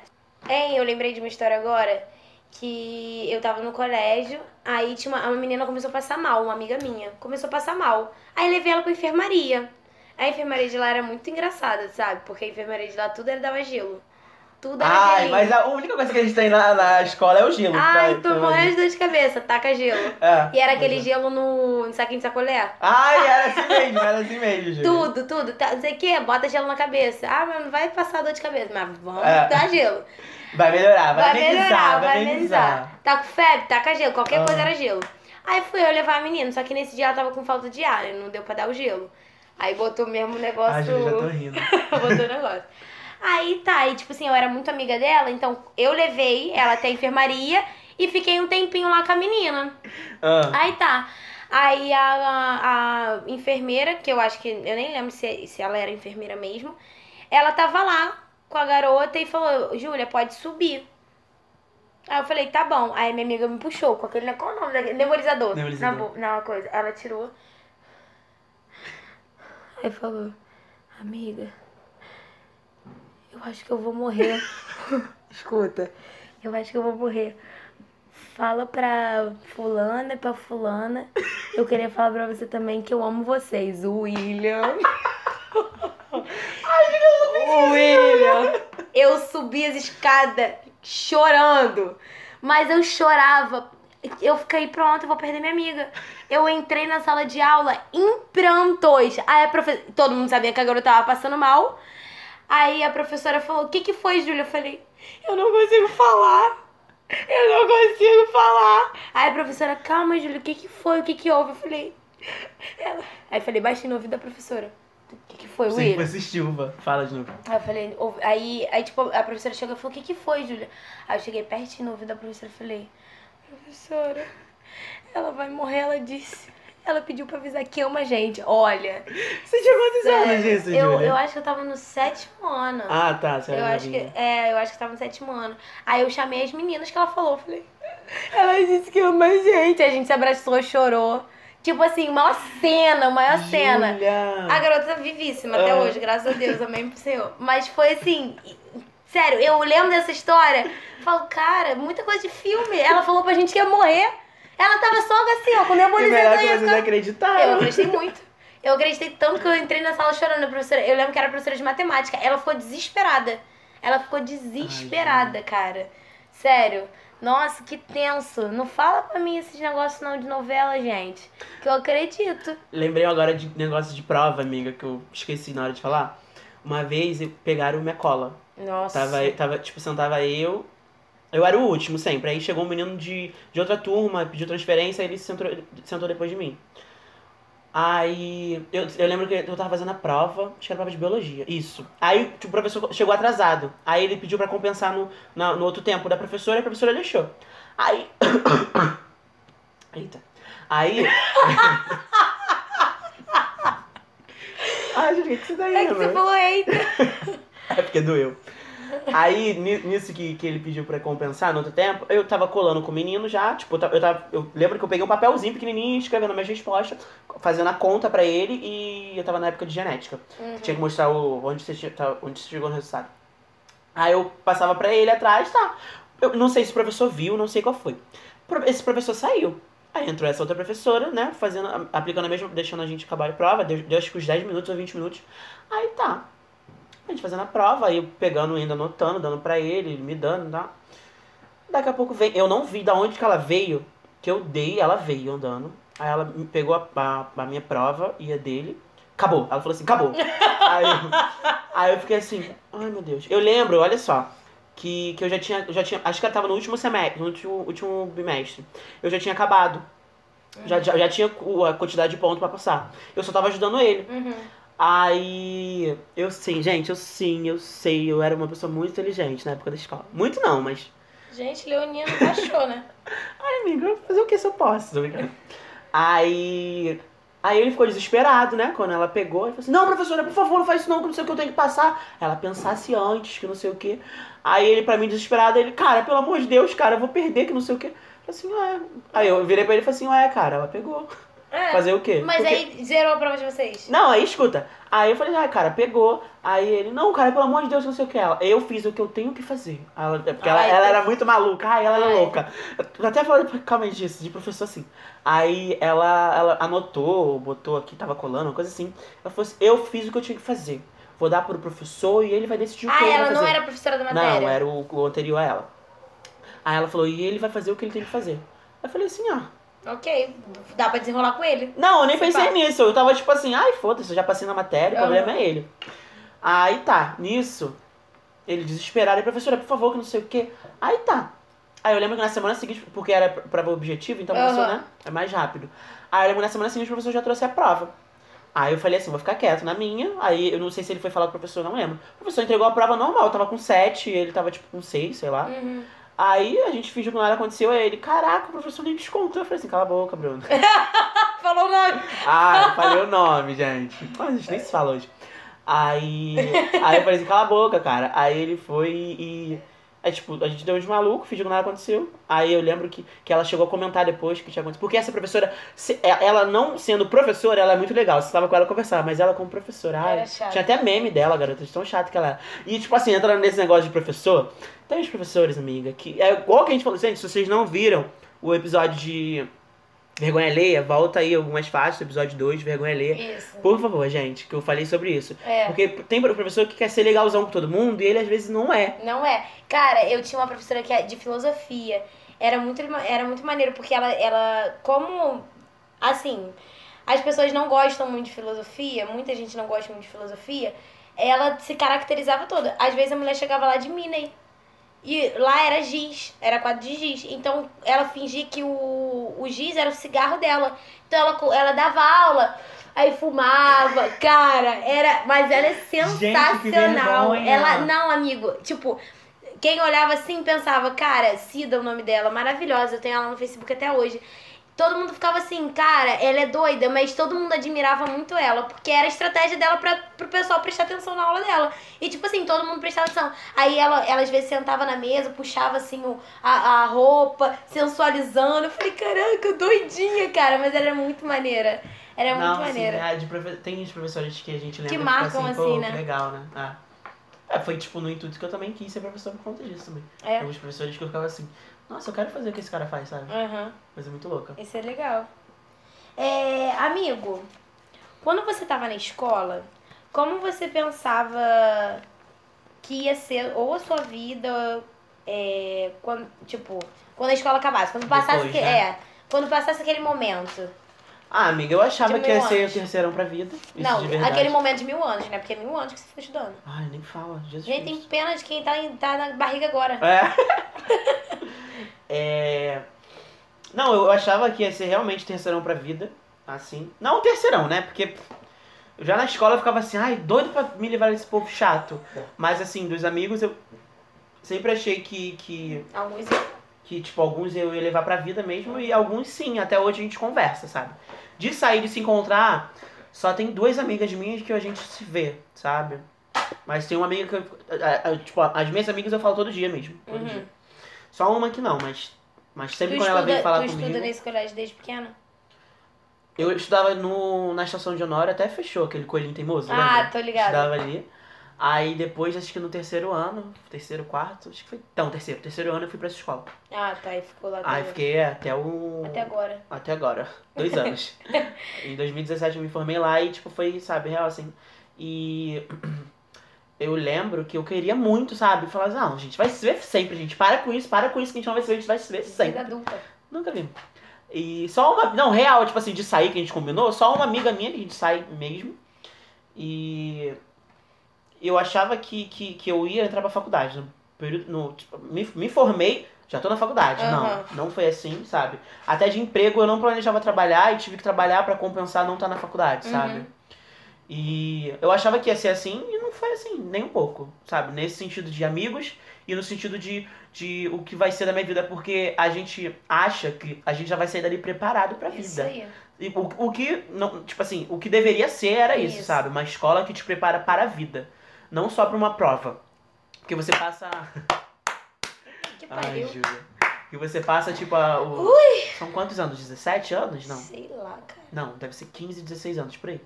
A: Hein, eu lembrei de uma história agora que eu tava no colégio, aí tinha uma, uma menina começou a passar mal, uma amiga minha, começou a passar mal. Aí levei ela pra enfermaria. A enfermaria de lá era muito engraçada, sabe? Porque a enfermaria de lá tudo era dava gelo. Tudo era
B: Ai, mas a única coisa que a gente tem na, na escola é o gelo.
A: Ai, tô
B: vai.
A: morrendo de dor de cabeça, taca gelo.
B: É,
A: E era aquele
B: é.
A: gelo no, no saquinho de sacolé.
B: Ai, era assim mesmo, era assim mesmo, Júlia.
A: Tudo, tudo. Tá, não sei o que, bota gelo na cabeça. Ah, mas não vai passar dor de cabeça, mas vamos
B: É.
A: dar gelo.
B: Vai melhorar, vai,
A: Vai
B: amenizar,
A: melhorar,
B: vai amenizar.
A: Tá com febre? Taca gelo. Qualquer
B: Ah.
A: coisa era gelo. Aí fui eu levar a menina, só que nesse dia ela tava com falta de ar, não deu pra dar o gelo. Aí botou mesmo o negócio.
B: Ai, já tô rindo.
A: botou o negócio. Aí tá, e tipo assim, eu era muito amiga dela, então eu levei ela até a enfermaria e fiquei um tempinho lá com a menina.
B: Ah,
A: Aí tá. Aí a, a, a enfermeira, que eu acho que. Eu nem lembro se, se ela era enfermeira mesmo. Ela tava lá com a garota e falou: Júlia, pode subir. Aí eu falei: tá bom. Aí minha amiga me puxou com aquele. Qual o nome daquele? Nebulizador.
B: Nebulizador.
A: Na, na coisa. Ela tirou. Aí falou: Amiga, eu acho que eu vou morrer. Escuta, eu acho que eu vou morrer. Fala pra fulana e pra fulana. Eu queria falar pra você também que eu amo vocês. O William. o William. Eu subi as escadas chorando. Mas eu chorava. Eu fiquei pronta, eu vou perder minha amiga. Eu entrei na sala de aula em prantos. Aí a professora. Todo mundo sabia que a garota tava passando mal. Aí a professora falou: O que, que foi, Júlia? Eu falei: Eu não consigo falar. Eu não consigo falar. Aí a professora: Calma, Júlia, o que, que foi? O que, que houve? Eu falei: Ela... Aí falei: Baixei no ouvido da professora. O que, que foi,
B: Sim,
A: William?
B: foi Silva. Fala de novo.
A: Aí eu falei, aí, aí tipo, a professora chegou e falou, o que que foi, Júlia? Aí eu cheguei pertinho no ouvido da professora e falei, professora, ela vai morrer, ela disse. Ela pediu pra avisar que ama a gente. Olha,
B: Você tinha quantos anos disso,
A: eu, eu acho que eu tava no sétimo ano.
B: Ah, tá. Você
A: eu
B: era
A: acho que, é, eu acho que tava no sétimo ano. Aí eu chamei as meninas que ela falou, eu falei, ela disse que ama a gente. A gente se abraçou, chorou. Tipo assim, maior cena, maior cena.
B: Júlia.
A: A garota tá vivíssima até
B: Ah.
A: hoje, graças a Deus, amém pro Senhor. Mas foi assim, sério, eu lembro dessa história, falo, cara, muita coisa de filme. Ela falou pra gente que ia morrer. Ela tava só assim, ó, com
B: E
A: nebulizador
B: melhor que vocês
A: ficar... Eu
B: acreditaram.
A: acreditei muito. Eu acreditei tanto que eu entrei na sala chorando. A professora, eu lembro que era professora de matemática. Ela ficou desesperada. Ela ficou desesperada, cara. Sério. Nossa, que tenso. Não fala pra mim esses negócios não de novela, gente. Que eu acredito.
B: Lembrei agora de negócio de prova, amiga, que eu esqueci na hora de falar. Uma vez pegaram minha cola.
A: Nossa.
B: Tava, tava, tipo, sentava eu. Eu era o último sempre. Aí chegou um menino de, de outra turma, pediu transferência, ele sentou, sentou depois de mim. Aí eu, eu lembro que eu tava fazendo a prova, acho que era prova de biologia. Isso. Aí tipo, o professor chegou atrasado. Aí ele pediu pra compensar no, na- no outro tempo da professora e a professora deixou. Aí. Eita. Aí. Ai, gente, o que você tá
A: É que você falou, eita.
B: É porque doeu. Aí, ni- nisso que, que ele pediu pra compensar no outro tempo, eu tava colando com o menino já, tipo, eu tava, eu, lembro que eu peguei um papelzinho pequenininho escrevendo minhas respostas, fazendo a conta pra ele e eu tava na época de genética. Tinha que mostrar o, onde, você, tá- onde você chegou no resultado. Aí eu passava pra ele atrás, tá. Eu não sei se o professor viu, não sei qual foi. Esse professor saiu. Aí entrou essa outra professora, né, fazendo, aplicando a mesma, deixando a gente acabar a prova, deu, deu acho que uns 10 minutos ou 20 minutos. Aí tá. A gente fazendo a prova, aí eu pegando ainda, anotando, dando pra ele, me dando, tá? Daqui a pouco vem. Eu não vi da onde que ela veio, que eu dei, ela veio andando. Aí ela me pegou a, a, a minha prova e a dele. Acabou. Ela falou assim, acabou. aí, eu, aí eu fiquei assim, ai meu Deus. Eu lembro, olha só, que, que eu já tinha, já tinha. Acho que ela tava no último semestre, no último, último bimestre. Eu já tinha acabado. Já, já, já tinha a quantidade de pontos pra passar. Eu só tava ajudando ele.
A: Uhum.
B: Aí, eu sim, gente, eu sim, eu sei, eu era uma pessoa muito inteligente na época da escola. Muito não, mas.
A: Gente, Leonino baixou, né?
B: Ai, vou fazer o que se eu posso? Aí. Aí ele ficou desesperado, né? Quando ela pegou, ele falou assim: Não, professora, por favor, não faz isso não, que não sei o que eu tenho que passar. Ela pensasse antes, que não sei o que. Aí ele, pra mim, desesperado, ele, cara, pelo amor de Deus, cara, eu vou perder, que não sei o que. Assim, ué. Aí eu virei pra ele e falei assim, ué, cara, ela pegou.
A: É.
B: Fazer o quê?
A: Mas
B: Porque-
A: aí zerou a prova de vocês.
B: Não, aí escuta. Aí eu falei, ah, cara, pegou. Aí ele, não, cara, pelo amor de Deus, não sei o que. Ela, eu fiz o que eu tenho que fazer. Ela, é porque ela,
A: Ai,
B: ela era muito maluca. Ai, ela era
A: Ai.
B: louca. Eu até falei, calma aí disso, de professor assim. Aí ela, ela anotou, botou aqui, tava colando, uma coisa assim. Ela falou assim, eu fiz o que eu tinha que fazer. Vou dar pro professor e ele vai decidir o que
A: Ah,
B: ele
A: ela
B: vai
A: não
B: fazer.
A: era professora da matéria.
B: Não, era o, o anterior a ela. Aí ela falou, e ele vai fazer o que ele tem que fazer. Eu falei assim, ah.
A: Ok, dá pra desenrolar com ele.
B: Não, eu nem
A: Você
B: pensei
A: passa.
B: nisso. Eu tava tipo assim, ai, foda-se, eu já passei na matéria, o problema é ele. Aí tá, nisso, ele desesperado, e professora, por favor, que não sei o quê. Aí tá. Aí eu lembro que na semana seguinte, porque era prova objetivo, então o professor, né, é mais rápido. Aí eu lembro que na semana seguinte o professor já trouxe a prova. Aí eu falei assim, vou ficar quieto na minha. Aí eu não sei se ele foi falar com o professor, não lembro. O professor entregou a prova normal, eu tava com 7, ele tava tipo com 6, sei lá.
A: Uhum.
B: Aí a gente fingiu que nada aconteceu, aí ele, caraca, o professor nem descontou. Eu falei assim, cala a boca, Bruno.
A: Falou o nome.
B: Ah, eu falei o nome, gente. Mas a gente nem se fala hoje. Aí, aí eu falei assim, cala a boca, cara. Aí ele foi e. Aí, tipo, a gente deu de maluco, fingiu que nada aconteceu. Aí eu lembro que, que ela chegou a comentar depois que tinha acontecido. Porque essa professora, se- é- ela não sendo professora, ela é muito legal. Você tava com ela conversar, mas ela como professora. ai, tinha até meme dela, garota, de tão chato que ela era. E, tipo assim, entrando nesse negócio de professor, tem os professores, amiga, que. É igual que a gente falou, gente, se vocês não viram o episódio de Vergonha Alheia, volta aí algumas faixas, episódio 2, Vergonha Alheia.
A: Isso.
B: Por favor, gente, que eu falei sobre isso.
A: É.
B: Porque tem professor que quer ser legalzão com todo mundo e ele às vezes não é.
A: Não é. Cara, eu tinha uma professora que é de filosofia. Era muito, era muito maneiro, porque ela, ela, como, assim, as pessoas não gostam muito de filosofia, muita gente não gosta muito de filosofia, ela se caracterizava toda. Às vezes a mulher chegava lá de Minnie. E lá era giz, era quadro de giz. Então ela fingia que o, o giz era o cigarro dela. Então ela, ela dava aula, aí fumava, cara, era. Mas ela é sensacional.
B: vergonha.
A: ela, não, amigo, tipo, quem olhava assim pensava, cara, Cida é o nome dela, maravilhosa, eu tenho ela no Facebook até hoje. Todo mundo ficava assim, cara, ela é doida, mas todo mundo admirava muito ela, porque era a estratégia dela pra, pro pessoal prestar atenção na aula dela. E tipo assim, todo mundo prestava atenção. Aí ela, ela às vezes sentava na mesa, puxava assim o, a, a roupa, sensualizando. Eu falei, caraca, doidinha, cara, mas ela era muito maneira. Era muito
B: Não, assim,
A: maneira.
B: é, de profe- tem os professores que a gente lembra
A: Que marcam
B: assim,
A: assim, né?
B: legal, né? É. É, foi tipo no intuito que eu também quis ser professor por conta disso também.
A: É.
B: Alguns professores que eu ficava assim, nossa, eu quero fazer o que esse cara faz, sabe?
A: Aham.
B: Coisa muito louca.
A: Isso é legal. É, amigo, quando você tava na escola, como você pensava que ia ser ou a sua vida, é, quando, tipo, quando a escola acabasse, quando passasse,
B: Depois, né?
A: é, quando passasse aquele momento.
B: Ah, amiga, eu achava que ia ser o terceirão pra vida.
A: Não, aquele momento de mil anos, né? Porque é mil anos que você ficou estudando.
B: Ai, nem fala, Jesus
A: Gente, tem pena de quem tá, em- tá na barriga agora.
B: É. É. Não, eu achava que ia ser realmente terceirão pra vida, assim. Não terceirão, né? Porque eu já na escola eu ficava assim, ai, doido pra me livrar desse povo chato. Mas assim, dos amigos eu sempre achei que, que,
A: Alguns
B: que tipo, alguns eu ia levar pra vida mesmo e alguns sim, até hoje a gente conversa, sabe? De sair, de se encontrar, só tem duas amigas minhas que a gente se vê, sabe? Mas tem uma amiga que eu, tipo, as minhas amigas eu falo todo dia mesmo, todo
A: Uhum.
B: dia. Só uma que não, mas, mas sempre
A: Tu
B: quando ela
A: estuda,
B: vem falar
A: tu
B: comigo.
A: estuda nesse colégio desde pequena?
B: Eu estudava no, na estação de Honório, até fechou aquele coelhinho teimoso,
A: Ah,
B: lembra?
A: tô ligada.
B: Estudava ali. Aí depois, acho que no terceiro ano, terceiro, quarto, acho que foi. Não, terceiro. Terceiro ano eu fui pra essa escola.
A: Ah, tá, aí ficou lá
B: Aí fiquei até o.
A: até agora.
B: Até agora. Dois anos. em 2017 eu me formei lá e, tipo, foi, sabe, real assim. E eu lembro que eu queria muito, sabe? Falar, não, gente, vai se ver sempre, gente. Para com isso, para com isso que a gente não vai se ver, a gente vai se ver
A: Vida
B: sempre.
A: adulta.
B: Nunca vi. E só uma. Não, real, tipo assim, de sair que a gente combinou, só uma amiga minha que a gente sai mesmo. E eu achava que, que, que eu ia entrar pra faculdade. No período, no, tipo, me, me formei, já tô na faculdade.
A: Aham.
B: Não, não foi assim, sabe? Até de emprego eu não planejava trabalhar e tive que trabalhar pra compensar não estar na faculdade,
A: Uhum.
B: sabe? E eu achava que ia ser assim e não foi assim, nem um pouco, sabe? Nesse sentido de amigos e no sentido de, de o que vai ser da minha vida, porque a gente acha que a gente já vai sair dali preparado pra vida.
A: Isso aí.
B: E o, o que, não, tipo assim, o que deveria ser era isso,
A: Isso.
B: sabe? Uma escola que te prepara para a vida, não só para uma prova. Porque você passa.
A: Que
B: Ai,
A: pariu.
B: Júlia. Que você passa, tipo, a, o... São quantos anos? 17 anos? Não.
A: Sei lá, cara.
B: Não, deve ser 15, 16 anos, por aí.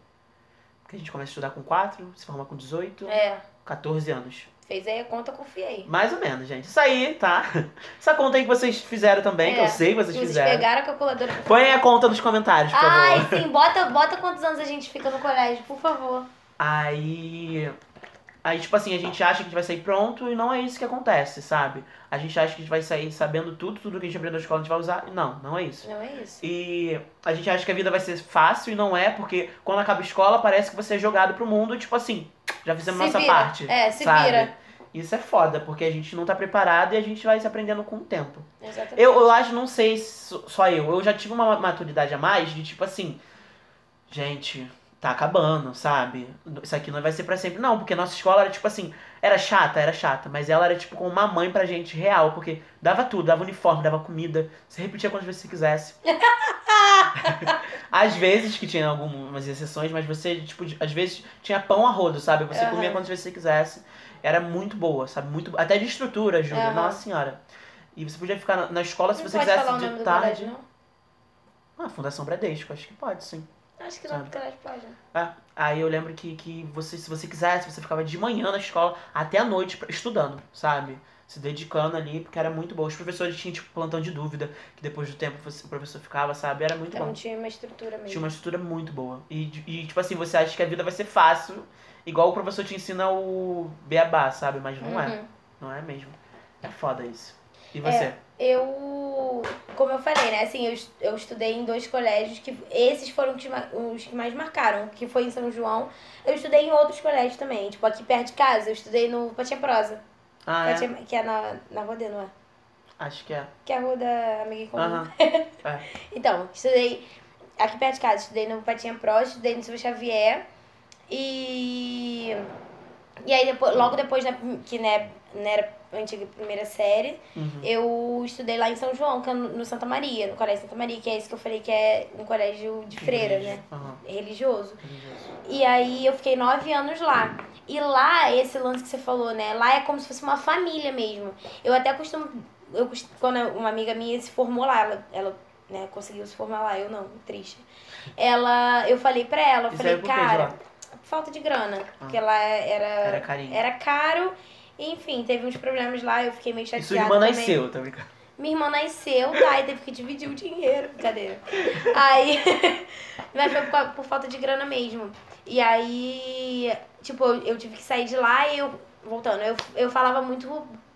B: Porque a gente começa a estudar com 4, se forma com 18,
A: É,
B: 14 anos.
A: fez aí a conta, confiei.
B: Mais ou menos, gente. Isso aí, tá? Essa conta aí que vocês fizeram também, que
A: É.
B: eu sei que vocês
A: Vocês
B: fizeram.
A: pegaram a calculadora.
B: Põe a conta nos comentários, por favor.
A: Ai, sim, bota, bota quantos anos a gente fica no colégio, por favor.
B: Aí. Aí, tipo assim, a gente acha que a gente vai sair pronto e não é isso que acontece, sabe? A gente acha que a gente vai sair sabendo tudo, tudo que a gente aprendeu na escola a gente vai usar. Não, não é isso.
A: Não é isso.
B: E a gente acha que a vida vai ser fácil e não é, porque quando acaba a escola parece que você é jogado pro mundo, tipo assim, já fizemos
A: Se
B: nossa
A: vira.
B: parte.
A: É, se
B: sabe?
A: vira.
B: Isso é foda, porque a gente não tá preparado e a gente vai se aprendendo com o tempo.
A: Exatamente.
B: Eu, eu acho, não sei se só eu, eu já tive uma maturidade a mais de tipo assim, gente, tá acabando, sabe? Isso aqui não vai ser pra sempre. Não, porque nossa escola era tipo assim, era chata, era chata, mas ela era tipo como uma mãe pra gente real, porque dava tudo, dava uniforme, dava comida, você repetia quantas vezes você quisesse. às vezes que tinha algumas exceções, mas você, tipo, às vezes tinha pão a rodo, sabe? Você
A: Aham.
B: comia quantas vezes você quisesse. Era muito boa, sabe? Muito, até de estrutura, Júlia,
A: Aham.
B: nossa senhora. E você podia ficar na, escola se
A: não
B: você
A: pode
B: quisesse
A: falar
B: de tarde.
A: colégio, não?
B: Ah, Fundação Bradesco, acho que pode, sim.
A: Acho que não,
B: Sabe.
A: porque colégio pode. né?
B: É. Aí eu lembro que, que você, se você quisesse, você ficava de manhã na escola até a noite estudando, sabe? Se dedicando ali, porque era muito bom. Os professores tinham, tipo, plantão de dúvida, que depois do tempo o professor ficava, sabe? Era muito
A: Então
B: bom.
A: tinha uma estrutura mesmo.
B: Tinha uma estrutura muito boa. E, e, tipo assim, você acha que a vida vai ser fácil, igual o professor te ensina o beabá, sabe? Mas não é.
A: Uhum.
B: Não é mesmo. É foda isso. E você?
A: Eu, como eu falei, né, assim, eu, eu estudei em dois colégios que esses foram os que mais marcaram, que foi em São João. Eu estudei em outros colégios também, tipo aqui perto de casa, eu estudei no Patinha Prosa,
B: Ah, é?
A: Que é na, na Rua D, não é?
B: Acho que é.
A: Que é a Rua da Amiga em Comum.
B: É.
A: Então, estudei aqui perto de casa, estudei no Patinha Pro, estudei no Silvio Xavier e. E aí depois, logo depois, né, que né, né, era antiga primeira série,
B: Uhum.
A: eu estudei lá em São João, que é no Santa Maria, no Colégio Santa Maria, que é esse que eu falei que é um colégio de freira, né?
B: Aham.
A: Religioso.
B: Religioso.
A: E aí eu fiquei nove anos lá. E lá, esse lance que você falou, né? Lá é como se fosse uma família mesmo. Eu até costumo. Eu, quando uma amiga minha se formou lá, ela, ela né, conseguiu se formar lá, eu não, triste. Ela, eu falei pra ela, eu
B: Isso
A: falei,
B: quê,
A: cara, falta de grana. Porque lá era,
B: Era carinho.
A: era caro. Enfim, teve uns problemas lá, eu fiquei meio
B: E
A: chateada.
B: sua irmã
A: também.
B: nasceu, tá brincando?
A: Minha irmã nasceu, tá? E teve que dividir o dinheiro. Brincadeira. Aí. Mas foi por, por falta de grana mesmo. E aí, tipo, eu, eu tive que sair de lá e eu. Voltando, eu, eu falava muito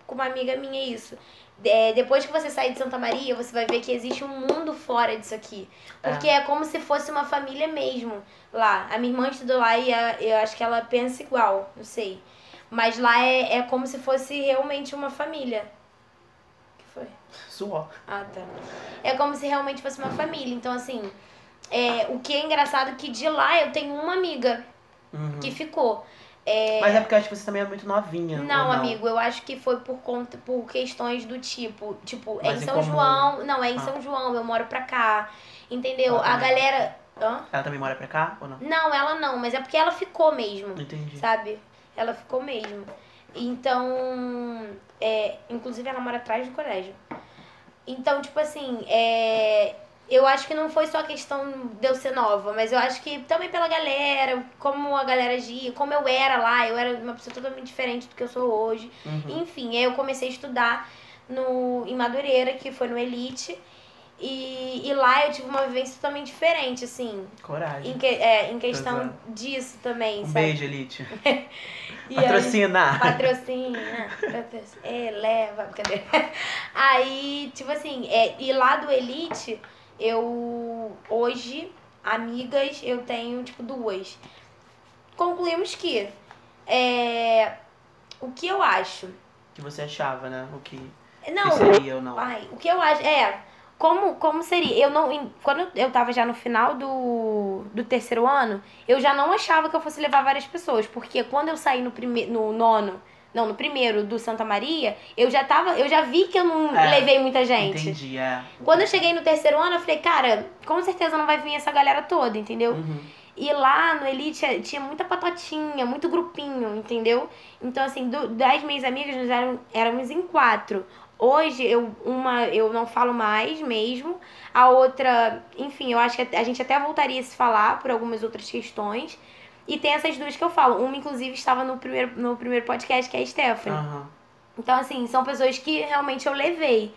A: com uma amiga minha isso. É, depois que você sair de Santa Maria, você vai ver que existe um mundo fora disso aqui. Porque é, como se fosse uma família mesmo lá. A minha irmã estudou lá e a- eu acho que ela pensa igual, não sei. Mas lá é, é como se fosse realmente uma família. O que foi?
B: Suor.
A: Ah, tá. É como se realmente fosse uma família. Então, assim, é, o que é engraçado é que de lá eu tenho uma amiga
B: Uhum.
A: que ficou. É,
B: Mas é porque eu acho que você também é muito novinha.
A: não,
B: ou
A: amigo, eu acho que foi por conta, por questões do tipo, tipo, é
B: Mais
A: em
B: em
A: São
B: comum.
A: João, não, é em
B: Ah.
A: São João, eu moro pra cá, entendeu?
B: Ela
A: A galera, hã?
B: Ela também mora pra cá ou não?
A: Não, ela não, mas é porque ela ficou mesmo,
B: Entendi.
A: sabe? Ela ficou mesmo. Então, é, inclusive ela mora atrás do colégio. Então, tipo assim, é, eu acho que não foi só questão de eu ser nova, mas eu acho que também pela galera, como a galera agia, como eu era lá, eu era uma pessoa totalmente diferente do que eu sou hoje.
B: Uhum.
A: Enfim, aí eu comecei a estudar no, em Madureira, que foi no Elite. E, e lá eu tive uma vivência totalmente diferente, assim,
B: Coragem.
A: em, que, é, em questão
B: Exato.
A: disso também,
B: Um
A: sabe?
B: beijo, Elite.
A: E aí-
B: Patrocina!
A: Patrocina, patrocina, é, leva, brincadeira. Aí, tipo assim, é, e lá do Elite, eu, hoje, amigas, eu tenho, tipo, duas. Concluímos que, é, o que eu acho,
B: O que você achava, né? O que,
A: não,
B: que seria ou não.
A: ai, o que eu acho, é, como, como seria, eu não, quando eu tava já no final do, do terceiro ano, eu já não achava que eu fosse levar várias pessoas, porque quando eu saí no, prime, no nono, não, no primeiro do Santa Maria, eu já tava, eu já vi que eu não
B: É,
A: levei muita gente.
B: Entendi, é.
A: Quando eu cheguei no terceiro ano, eu falei, cara, com certeza não vai vir essa galera toda, entendeu?
B: Uhum.
A: E lá no Elite tinha- tinha muita patotinha, muito grupinho, entendeu? Então, assim, do- das minhas amigas, nós eram, éramos em quatro. Hoje, eu, uma eu não falo mais mesmo. A outra, enfim, eu acho que a gente até voltaria a se falar por algumas outras questões. E tem essas duas que eu falo. Uma, inclusive, estava no primeiro, no primeiro podcast, que é a Stephanie.
B: Aham.
A: Então, assim, são pessoas que realmente eu levei.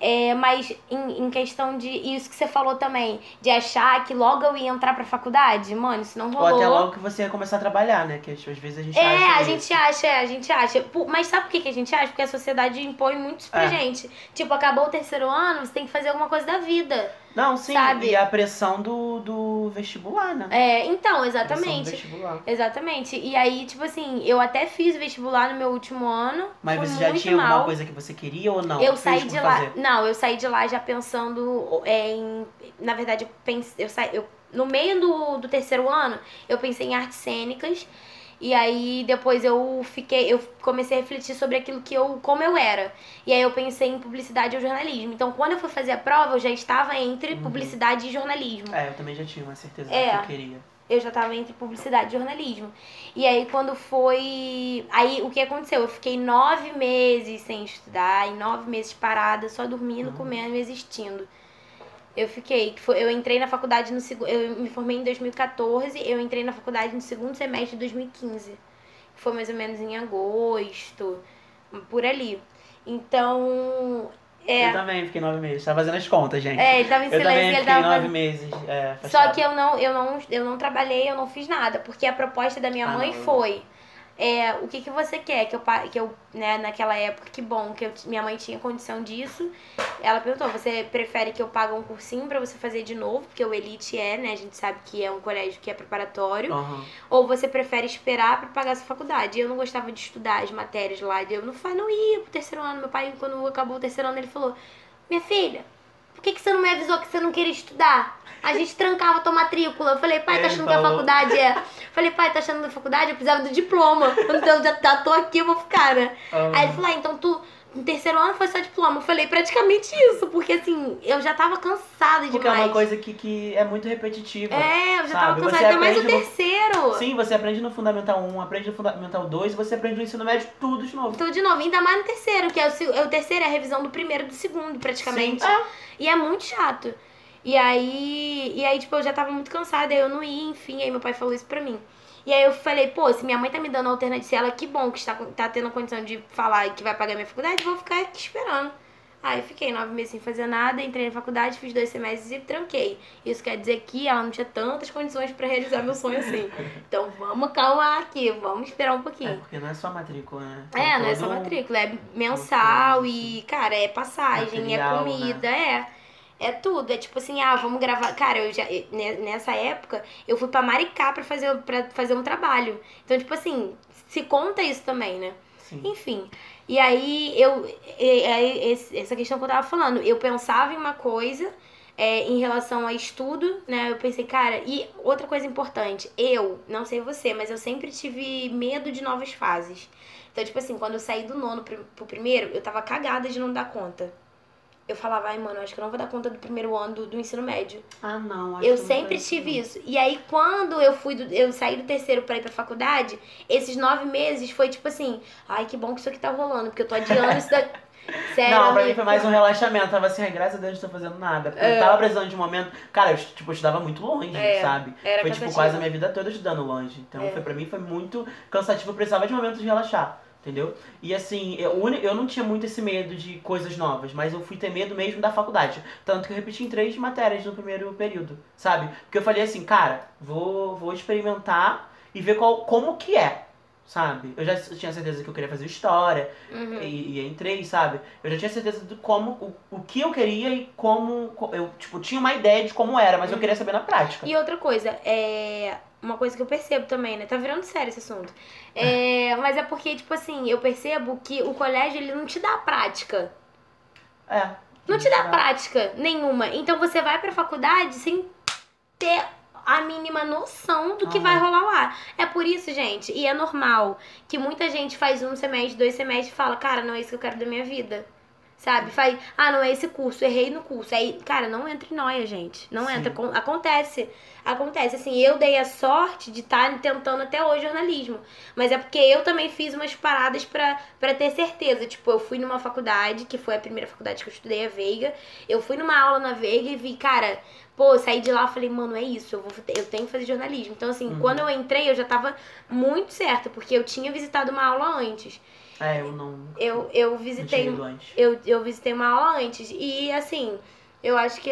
A: É, mas em, em questão de. Isso que você falou também, de achar que logo eu ia entrar pra faculdade, mano, isso não
B: Ou
A: rolou.
B: até logo que você ia começar a trabalhar, né? Que às vezes a gente
A: É,
B: acha
A: a
B: isso.
A: gente acha, é, a gente acha. Mas sabe por que, que a gente acha? Porque a sociedade impõe muito isso pra
B: É.
A: gente. Tipo, acabou o terceiro ano, você tem que fazer alguma coisa da vida.
B: Não, sim.
A: sabe?
B: E a pressão do, do vestibular, né?
A: É, então,
B: Pressão do
A: exatamente.
B: vestibular.
A: Exatamente. E aí, tipo assim, eu até fiz vestibular no meu último ano.
B: Mas você já tinha
A: mal.
B: alguma coisa que você queria ou não?
A: Eu saí de lá.
B: fazer?
A: Não, eu saí de lá já pensando é, em. Na verdade, eu pensei. Eu saí, eu, no meio do, do terceiro ano, eu pensei em artes cênicas. E aí depois eu fiquei. Eu comecei a refletir sobre aquilo que eu. como eu era. E aí eu pensei em publicidade ou jornalismo. Então, quando eu fui fazer a prova, eu já estava entre
B: Uhum.
A: publicidade e jornalismo.
B: É, eu também já tinha uma certeza
A: É.
B: do que eu queria.
A: Eu já tava entre publicidade e jornalismo. E aí quando foi. Aí o que aconteceu? Eu fiquei nove meses sem estudar, e nove meses parada, só dormindo,
B: Uhum.
A: comendo e existindo. Eu fiquei. Eu entrei na faculdade no segundo. Eu me formei em 2014, eu entrei na faculdade no segundo semestre de 2015. Que foi mais ou menos em agosto, por ali. Então. É.
B: Eu também fiquei nove meses. Tava fazendo as contas, gente.
A: É, ele tava em
B: eu
A: silêncio,
B: também
A: ele
B: fiquei
A: tava
B: nove meses. É,
A: Só que eu não, eu não, eu não trabalhei, eu não fiz nada, porque a proposta da minha
B: Ah,
A: mãe
B: não.
A: foi é, o que, que você quer que eu que eu, né, naquela época, que bom que eu minha mãe tinha condição disso. Ela perguntou: "Você prefere que eu pague um cursinho pra você fazer de novo, porque o Elite é, né, a gente sabe que é um colégio que é preparatório,
B: Aham.
A: ou você prefere esperar pra pagar sua faculdade?". E eu não gostava de estudar as matérias lá, eu não não ia pro terceiro ano. Meu pai, quando acabou o terceiro ano, ele falou: "Minha filha, por que, que você não me avisou que você não queria estudar? A gente trancava tua matrícula. Eu falei, pai, tá
B: Ele
A: achando que a faculdade é. Falei, pai, tá achando que a faculdade? Eu precisava do diploma. Então, já tá, tô aqui, eu vou ficar, né? Aí ele falou, ah, então tu. No terceiro ano foi só diploma. Eu falei, praticamente isso, porque assim, eu já tava cansada
B: Porque
A: demais.
B: é uma coisa que, que é muito repetitiva.
A: É, eu já
B: sabe?
A: tava
B: Você
A: cansada, ainda mais o
B: no-
A: terceiro.
B: Sim, você aprende no Fundamental 1, aprende no Fundamental 2 e você aprende no ensino médio tudo de novo.
A: Então, de novo, ainda mais no terceiro, que é o, é o terceiro é a revisão do primeiro e do segundo, praticamente.
B: Sim, é.
A: E é muito chato. E aí, e aí, tipo, eu já tava muito cansada, aí eu não ia, enfim, aí meu pai falou isso pra mim. E aí eu falei, pô, se minha mãe tá me dando alternativa, se ela, que bom que está, tá tendo condição de falar que vai pagar minha faculdade, vou ficar aqui esperando. Aí fiquei nove meses sem fazer nada, entrei na faculdade, fiz dois semestres e tranquei. Isso quer dizer que ela não tinha tantas condições pra realizar meu sonho assim. Então vamos calmar aqui, vamos esperar um
B: É,
A: pouquinho.
B: porque não é só matrícula, né?
A: É,
B: Tem
A: não é só matrícula, é mensal e, cara, é passagem,
B: Material,
A: é comida, é. É tudo. É tipo assim, ah, vamos gravar. Cara, eu já, ne- nessa época, eu fui pra Maricá pra fazer, pra fazer um trabalho. Então, tipo assim, se conta isso também, né?
B: Sim.
A: Enfim. E aí, eu. e- essa questão que eu tava falando, eu pensava em uma coisa. é, em relação a estudo, né? Eu pensei, cara, e outra coisa importante, eu, não sei você, mas eu sempre tive medo de novas fases. Então, tipo assim, quando eu saí do nono pri- pro primeiro, eu tava cagada de não dar conta. Eu falava, ai, mano, acho que eu não vou dar conta do primeiro ano do, do ensino médio.
B: Ah, não. acho
A: Eu sempre tive isso. E aí, quando eu fui do, eu saí do terceiro pra ir pra faculdade, esses nove meses foi tipo assim, ai, que bom que isso aqui tá rolando, porque eu tô adiando isso daqui. Sério,
B: Não, pra mim foi mais um relaxamento. Tava assim, ai, graças a Deus não tô fazendo nada. Porque eu tava precisando de um momento. Cara, eu, tipo, eu estudava muito longe,
A: É,
B: sabe?
A: era
B: foi, tipo,
A: cansativo.
B: quase a minha vida toda estudando longe. Então,
A: É.
B: foi, pra mim foi muito cansativo. Eu precisava de momentos de relaxar. Entendeu? E assim, eu, eu não tinha muito esse medo de coisas novas, mas eu fui ter medo mesmo da faculdade. Tanto que eu repeti em três matérias no primeiro período, sabe? Porque eu falei assim, cara, vou, vou experimentar e ver qual, como que é, sabe? Eu já tinha certeza que eu queria fazer história,
A: Uhum.
B: e, e entrei, sabe? Eu já tinha certeza de como, o, o que eu queria e como, co- eu, tipo, tinha uma ideia de como era, mas eu queria saber na prática.
A: E outra coisa, é. Uma coisa que eu percebo também, né? Tá virando sério esse assunto. É, mas é porque, tipo assim, eu percebo que o colégio ele não te dá prática.
B: É.
A: Não te dá prática nenhuma. Então você vai pra faculdade sem ter a mínima noção do que
B: Aham.
A: vai rolar lá. É por isso, gente, e é normal que muita gente faz um semestre, dois semestres e fala, cara, não é isso que eu quero da minha vida. Sabe? Faz, ah, não é esse curso, errei no curso. Aí, cara, não entra em noia, gente. Não
B: Sim.
A: entra. Acon- Acontece. Acontece. Assim, eu dei a sorte de estar tentando até hoje jornalismo. Mas é porque eu também fiz umas paradas pra ter certeza. Tipo, eu fui numa faculdade, que foi a primeira faculdade que eu estudei, a Veiga. Eu fui numa aula na Veiga e vi, cara, pô, saí de lá e falei, mano, é isso, eu, vou, eu tenho que fazer jornalismo. Então, assim,
B: Uhum.
A: quando eu entrei, eu já tava muito certa, porque eu tinha visitado uma aula antes.
B: É, eu não.
A: Eu, eu visitei. Eu, eu visitei uma aula antes. E assim, eu acho que.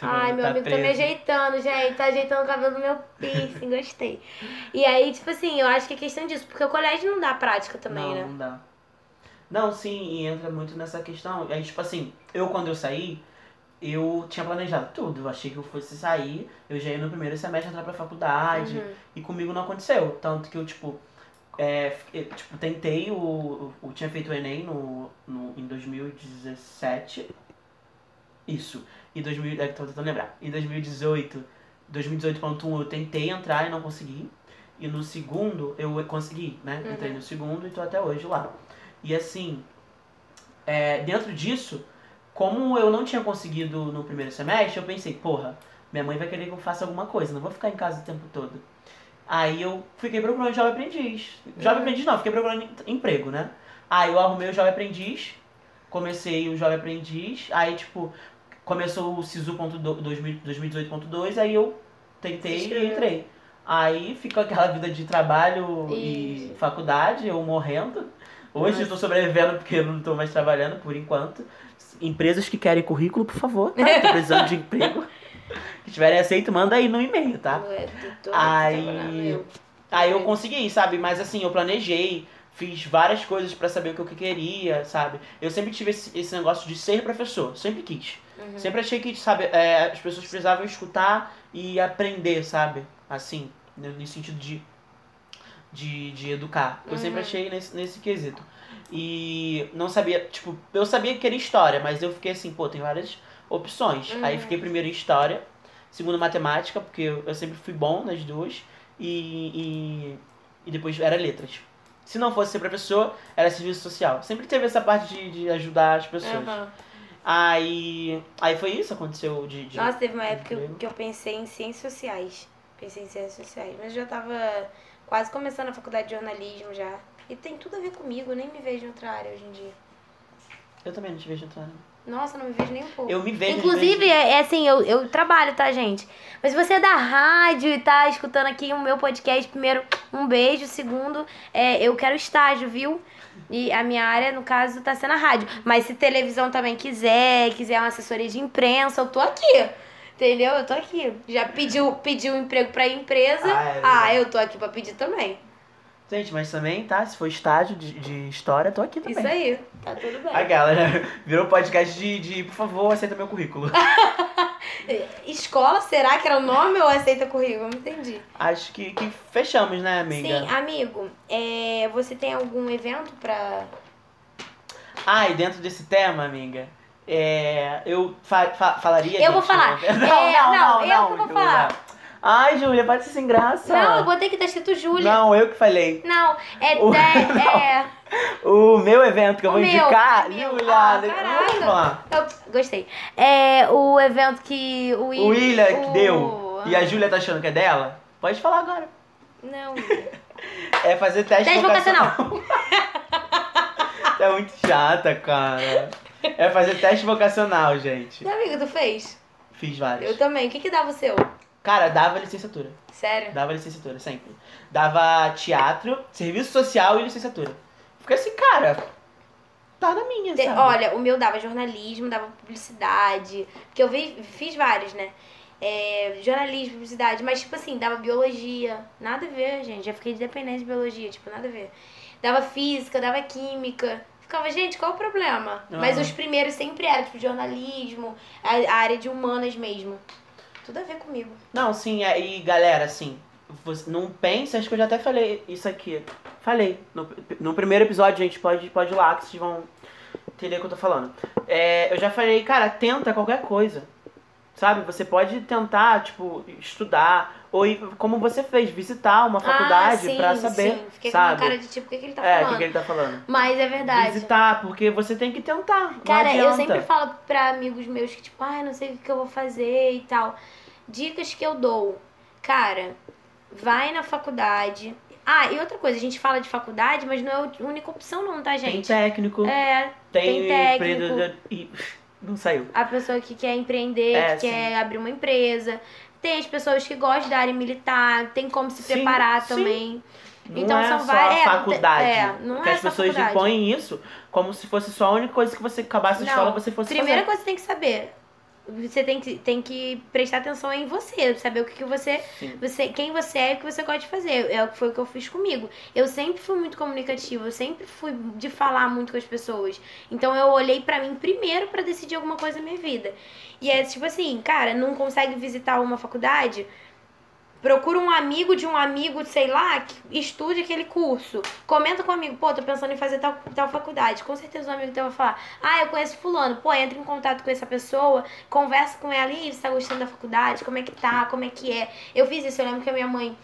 A: Ai, meu amigo tá me
B: preso.
A: ajeitando, gente. Tá ajeitando o cabelo do meu piercing, gostei. E aí, tipo assim, eu acho que é questão disso, porque o colégio não dá prática também,
B: não,
A: né?
B: não dá. Não, sim, e entra muito nessa questão. Aí, tipo assim, eu quando eu saí, eu tinha planejado tudo. Eu achei que eu fosse sair, eu já ia no primeiro semestre entrar pra faculdade.
A: Uhum.
B: E comigo não aconteceu. Tanto que eu, tipo, é, fiquei- tipo tentei o, o. Eu tinha feito o Enem no, no, em 2017. Isso. E 2000, é tô tentando lembrar. Em 2018, 2018.1 eu tentei entrar e não consegui. E no segundo eu consegui, né?
A: Uhum.
B: Entrei no segundo e tô até hoje lá. E assim, é, dentro disso, como eu não tinha conseguido no primeiro semestre, eu pensei, porra, minha mãe vai querer que eu faça alguma coisa, não vou ficar em casa o tempo todo. Aí eu fiquei procurando jovem aprendiz. Jovem
A: Uhum.
B: aprendiz não, fiquei procurando em- emprego, né? Aí eu arrumei o jovem aprendiz, comecei o jovem aprendiz, aí tipo, começou o SISU.2018.2, aí eu tentei e entrei. Aí ficou aquela vida de trabalho e
A: Isso.
B: faculdade, eu morrendo. Hoje eu estou sobrevivendo porque eu não estou mais trabalhando por enquanto. Empresas que querem currículo, por favor, tá? Tô precisando de emprego. Que tiverem aceito, manda aí no e-mail, tá?
A: Não é, tô-
B: Aí-. Aí eu consegui, sabe? Mas assim, eu planejei, fiz várias coisas pra saber o que eu queria, sabe? Eu sempre tive esse, esse negócio de ser professor, sempre quis.
A: Uhum.
B: Sempre achei que, sabe, é, as pessoas precisavam escutar e aprender, sabe? Assim, no, no sentido de, de, de educar. Eu sempre
A: Uhum.
B: achei nesse, nesse quesito. E não sabia, tipo, eu sabia que era história, mas eu fiquei assim, pô, tem várias opções.
A: Uhum.
B: Aí fiquei primeiro em História, segundo Matemática, porque eu sempre fui bom nas duas, e, e, e depois era Letras. Se não fosse ser professor, era Serviço Social. Sempre teve essa parte de, de ajudar as pessoas.
A: Aham.
B: Aí, aí foi isso, aconteceu de... de
A: Nossa, teve uma época que eu,
B: emprego.
A: que eu pensei em ciências sociais. Pensei em ciências sociais. Mas eu já tava quase começando a faculdade de jornalismo já. E tem tudo a ver comigo, eu nem me vejo em outra área hoje em dia.
B: Eu também não te vejo entrando.
A: Nossa, não me vejo nem um pouco.
B: Eu me vejo...
A: Inclusive,
B: vezes-
A: é, é assim, eu, eu trabalho, tá, gente? Mas se você é da rádio e tá escutando aqui o meu podcast, primeiro, um beijo. Segundo, é, eu quero estágio, viu? E a minha área, no caso, tá sendo a rádio. Mas se televisão também quiser, quiser uma assessoria de imprensa, eu tô aqui. Entendeu? Eu tô aqui. Já pediu, pediu um emprego pra empresa.
B: Ah, é
A: Ah, eu tô aqui pra pedir também.
B: Gente, mas também, tá? Se for estágio de, de história, tô aqui também.
A: Isso aí. Tá tudo bem.
B: A galera virou podcast de, de, por favor, aceita meu currículo.
A: Escola, será que era o nome ou aceita currículo? Não entendi.
B: Acho que, que fechamos, né, amiga?
A: Sim, amigo, é, você tem algum evento pra.
B: Ah, e dentro desse tema, amiga, é, eu fa- fa- falaria.
A: Eu vou falar.
B: Não,
A: É,
B: não,
A: não,
B: não,
A: eu
B: não,
A: que vou falar.
B: Ai, Júlia, pode ser sem graça.
A: Não, eu botei que tá escrito Júlia.
B: Não, eu que falei.
A: Não, é.
B: O-
A: é, é
B: O meu evento que eu
A: O
B: vou
A: meu,
B: indicar,
A: meu.
B: Júlia,
A: Ah, caraca. eu gostei. É o evento que o
B: O William que
A: o-
B: deu e a Júlia tá achando que é dela, pode falar agora.
A: Não.
B: É fazer teste,
A: Teste vocacional.
B: é muito chata, cara. É fazer teste vocacional, gente.
A: Meu amigo, tu fez?
B: Fiz vários.
A: Eu também. O que que dava o seu?
B: Cara, dava licenciatura.
A: Sério?
B: Dava licenciatura, sempre. Dava teatro, serviço social e licenciatura. Fiquei assim, cara, tá na minha,
A: Te-
B: sabe?
A: Olha, o meu dava jornalismo, dava publicidade. Porque eu vi- fiz vários, né? É, jornalismo, publicidade, mas tipo assim, dava biologia. Nada a ver, gente. Já fiquei dependente de biologia, tipo, nada a ver. Dava física, dava química. Ficava, gente, qual o problema? Mas
B: Aham.
A: os primeiros sempre eram, tipo, jornalismo, a, a área de humanas mesmo. Tudo a ver comigo.
B: Não, sim, é, e galera, assim, você não pense, acho que eu já até falei isso aqui. Falei. No, no primeiro episódio, gente, pode, pode ir lá que vocês vão entender o que eu tô falando. É, eu já falei, cara, tenta qualquer coisa. Sabe? Você pode tentar, tipo, estudar, ou ir, como você fez, visitar uma faculdade
A: ah, sim,
B: pra saber.
A: sim. Fiquei
B: sabe?
A: com uma cara de tipo, o que, que ele tá
B: é, o
A: falando?
B: que, que ele tá falando.
A: Mas é verdade.
B: Visitar, porque você tem que tentar.
A: Cara, eu sempre falo pra amigos meus que, tipo, ai, não sei o que, eu vou fazer e tal. Dicas que eu dou. Cara, vai na faculdade. Ah, e outra coisa, a gente fala de faculdade, mas não é a única opção não, tá,
B: Tem
A: gente?
B: técnico,
A: É,
B: tem,
A: tem técnico.
B: e- Não saiu.
A: a pessoa que quer empreender,
B: É,
A: que quer abrir uma empresa. Tem as pessoas que gostam da área militar, tem como se
B: Sim,
A: preparar
B: sim.
A: também.
B: Não
A: Então
B: é
A: são
B: só
A: várias- é,
B: a faculdade.
A: é, não
B: porque
A: é
B: as pessoas
A: faculdade.
B: impõem isso como se fosse só a única coisa que você acabasse a escola você fosse
A: Primeira
B: fazer.
A: coisa que você tem que saber. Você tem que, tem que prestar atenção em você, saber o que, que você,
B: Sim.
A: você. Quem você é e o que você gosta de fazer. É o que foi o que eu fiz comigo. Eu sempre fui muito comunicativa, eu sempre fui de falar muito com as pessoas. Então eu olhei pra mim primeiro pra decidir alguma coisa na minha vida. E é tipo assim, cara, não consegue visitar uma faculdade? Procura um amigo de um amigo, sei lá, que estude aquele curso. Comenta com o amigo, pô, tô pensando em fazer tal, tal faculdade. Com certeza o amigo teu vai falar, ah, eu conheço fulano. Pô, entra em contato com essa pessoa, conversa com ela, e você tá gostando da faculdade? Como é que tá? Como é que é? Eu fiz isso, eu lembro que a minha mãe...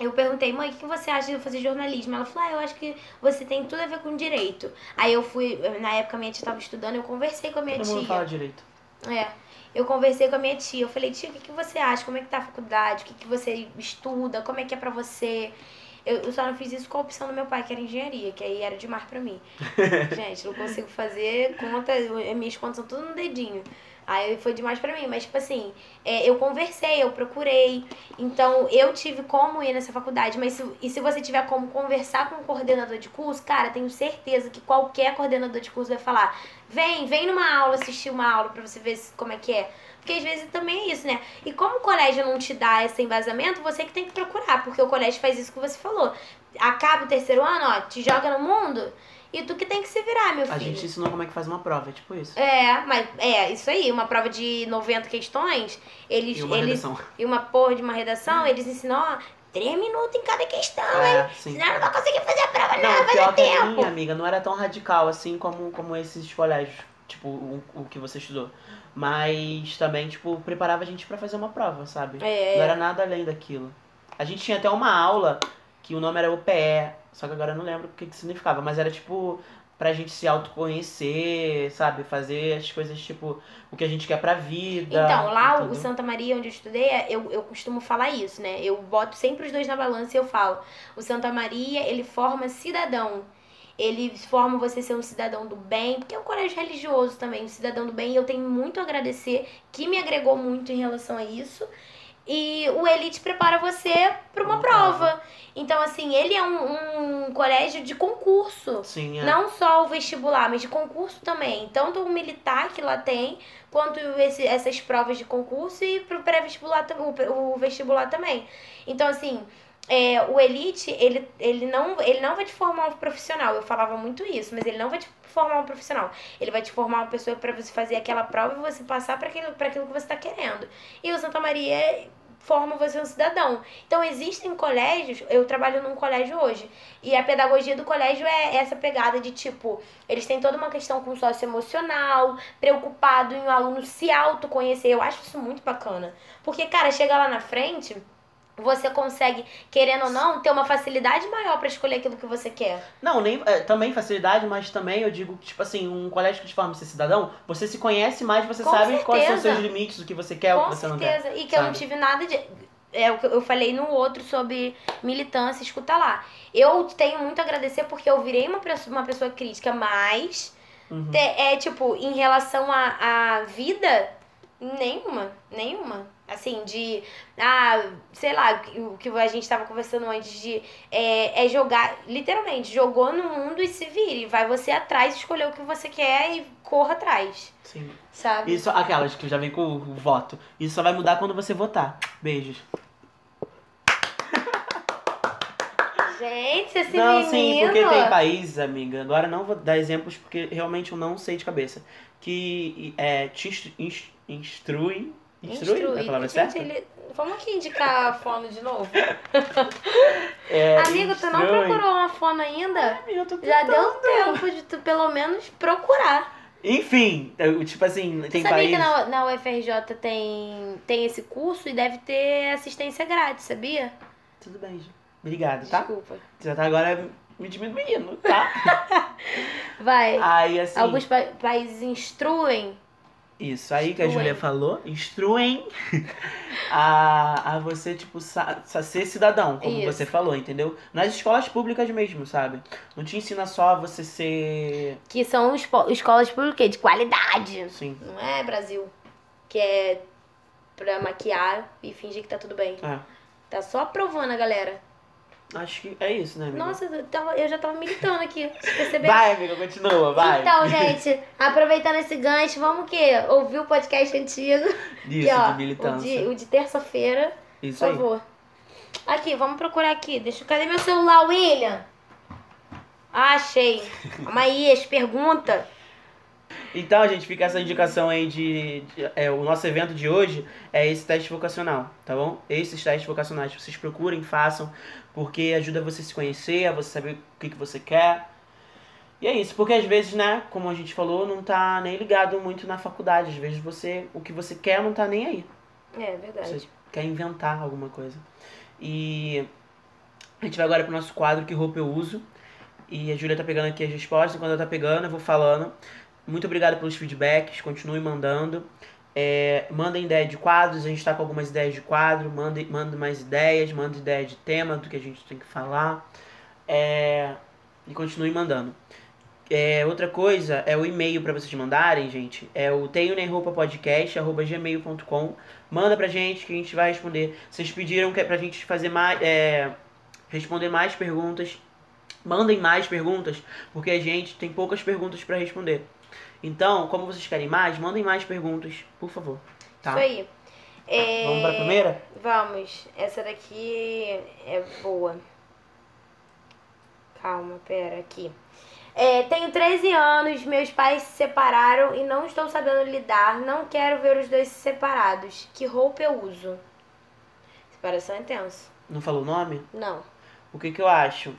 A: Eu perguntei, mãe, o que você acha de eu fazer jornalismo? Ela falou, ah, eu acho que você tem tudo a ver com direito. Aí eu fui, na época minha tia tava estudando, eu conversei com a minha
B: Todo
A: tia.
B: mundo fala direito.
A: É. Eu conversei com a minha tia. Eu falei, tia, o que, que você acha? Como é que tá a faculdade? O que, que você estuda? Como é que é pra você? Eu, eu só não fiz isso com a opção do meu pai, que era engenharia, que aí era demais pra mim. Gente, não consigo fazer conta, minhas contas são tudo no dedinho. Aí foi demais pra mim, mas tipo assim, é, eu conversei, eu procurei, então eu tive como ir nessa faculdade, mas se, e se você tiver como conversar com o coordenador de curso, cara, tenho certeza que qualquer coordenador de curso vai falar, vem, vem numa aula, assistir uma aula pra você ver como é que é. Porque às vezes também é isso, né? E como o colégio não te dá esse embasamento, você que tem que procurar, porque o colégio faz isso que você falou. Acaba o terceiro ano, ó, te joga no mundo e tu que tem que se virar, meu filho.
B: A gente ensinou como é que faz uma prova, é tipo isso.
A: É, mas é isso aí, uma prova de 90 questões, eles.
B: E uma
A: eles
B: redação.
A: e uma porra de uma redação, eles ensinam, ó, três minutos em cada questão, hein?
B: É, sim.
A: Senão não vai conseguir fazer a prova, não,
B: Não,
A: vai
B: pior
A: dar tempo.
B: minha amiga não era tão radical assim como, como esses colégios. tipo, o, o que você estudou. Mas também, tipo, preparava a gente pra fazer uma prova, sabe?
A: É.
B: Não era nada além daquilo. A gente tinha até uma aula que o nome era UPE, só que agora eu não lembro o que, que significava, mas era tipo pra gente se autoconhecer, sabe? Fazer as coisas tipo o que a gente quer pra vida.
A: Então, lá o Santa Maria, onde eu estudei, eu, eu costumo falar isso, né? Eu boto sempre os dois na balança e eu falo: o Santa Maria, ele forma cidadão. Ele forma você ser um cidadão do bem, porque é um colégio religioso também, um cidadão do bem. E eu tenho muito a agradecer, que me agregou muito em relação a isso. E o Elite prepara você para uma
B: Uma
A: prova.
B: prova.
A: Então, assim, ele é um, um colégio de concurso.
B: Sim, é.
A: Não só o vestibular, mas de concurso também. Tanto o militar que lá tem, quanto esse- essas provas de concurso e pro pré-vestibular tam- o, o vestibular também. Então, assim, é, o Elite, ele, ele, não, ele não vai te formar um profissional. Eu falava muito isso, mas ele não vai te formar um profissional. Ele vai te formar uma pessoa para você fazer aquela prova e você passar para aquilo, pra aquilo que você está querendo. E o Santa Maria forma você um cidadão. Então existem colégios, eu trabalho num colégio hoje, e a pedagogia do colégio é essa pegada de tipo, eles têm toda uma questão com socioemocional, preocupado em o aluno se autoconhecer. Eu acho isso muito bacana. Porque, cara, chega lá na frente, você consegue, querendo ou não, ter uma facilidade maior pra escolher aquilo que você quer.
B: Não, nem, é, também facilidade, mas também eu digo, tipo assim, um colégio que te forma ser cidadão, você se conhece mais, você
A: Com
B: sabe quais são os
A: certeza.
B: seus limites, o que você quer, o
A: Com
B: que você não quer.
A: certeza. E que eu não
B: sabe?
A: tive nada de. É o que eu falei no outro sobre militância, escuta lá. Eu tenho muito a agradecer porque eu virei uma pessoa, uma pessoa crítica, mas
B: Uhum.
A: te- é tipo, em relação à vida, nenhuma. Nenhuma. Assim, de. Ah, sei lá, o que a gente tava conversando antes de. É, é jogar. Literalmente, jogou no mundo e se vire. Vai você atrás, escolher o que você quer e corra atrás.
B: Sim.
A: Sabe?
B: Isso, aquelas que já vem com o voto. Isso só vai mudar quando você votar. Beijos.
A: Gente, esse
B: não,
A: menino.
B: sim, porque tem países, amiga. Agora não vou dar exemplos porque realmente eu não sei de cabeça. Que é, te instru- ins- instrui. Instrui? É a palavra
A: Gente,
B: certa?
A: ele... Vamos aqui indicar a fono de novo.
B: É,
A: Amigo, tu não
B: instrui.
A: procurou uma fono ainda?
B: Amiga, eu tô
A: Já deu tempo de tu pelo menos procurar.
B: Enfim, tipo assim, tem
A: sabia
B: países.
A: que na, na UFRJ tem, tem esse curso e deve ter assistência grátis, sabia?
B: Tudo bem, Ju. Obrigado, tá?
A: Desculpa.
B: Já tá agora me diminuindo, tá?
A: Vai.
B: Aí, assim.
A: Alguns pa- países instruem.
B: Isso, aí que a. Júlia falou, instruem a, a você, tipo, sa, sa- ser cidadão, como
A: Isso.
B: você falou, entendeu? Nas escolas públicas mesmo, sabe? Não te ensina só a você ser.
A: Que são espo- escolas públicas de qualidade.
B: Assim.
A: Não é Brasil. Que é pra maquiar e fingir que tá tudo bem.
B: É.
A: Tá só aprovando a galera.
B: Acho que é isso, né, amiga?
A: Nossa, eu, tava, eu já tava militando aqui. Você percebeu?
B: Vai, amiga, continua, vai.
A: Então, gente, aproveitando esse gancho, vamos o quê? Ouvir o podcast antigo.
B: Isso,
A: Aqui, ó,
B: de
A: o
B: militância.
A: de, o de terça-feira, por
B: Isso aí.
A: favor. Aqui, vamos procurar aqui. Deixa, cadê meu celular, William? Ah, achei. Calma aí, as perguntas.
B: Então, gente, fica essa indicação aí de, de- é, o nosso evento de hoje é esse teste vocacional, tá bom? Esses testes vocacionais, vocês procurem, façam, porque ajuda você a se conhecer, a você saber o que, que você quer. E é isso, porque às vezes, né, como a gente falou, não tá nem ligado muito na faculdade. Às vezes você, o que você quer não tá nem aí.
A: É verdade.
B: Você quer inventar alguma coisa. E a gente vai agora pro nosso quadro Que Roupa Eu Uso. E a Júlia tá pegando aqui as respostas. Enquanto ela tá pegando, eu vou falando. Muito obrigado pelos feedbacks. Continue mandando. É, mandem ideia de quadros. A gente tá com algumas ideias de quadro. Mandem manda mais ideias. Manda ideia de tema do que a gente tem que falar. É, e continue mandando. É, outra coisa é o e-mail para vocês mandarem, gente. É o tenho podcast gmail.com. Manda pra gente que a gente vai responder. Vocês pediram que é pra gente fazer mais, é, responder mais perguntas. Mandem mais perguntas, porque a gente tem poucas perguntas pra responder. Então, como vocês querem mais, mandem mais perguntas, por favor. Tá?
A: Isso aí. É,
B: Vamos pra primeira?
A: Vamos. Essa daqui é boa. Calma, pera, aqui. É, tenho 13 anos, meus pais se separaram e não estou sabendo lidar. Não quero ver os dois separados. Que roupa eu uso? Separação é tenso.
B: Não falou o nome?
A: Não.
B: O que que eu acho?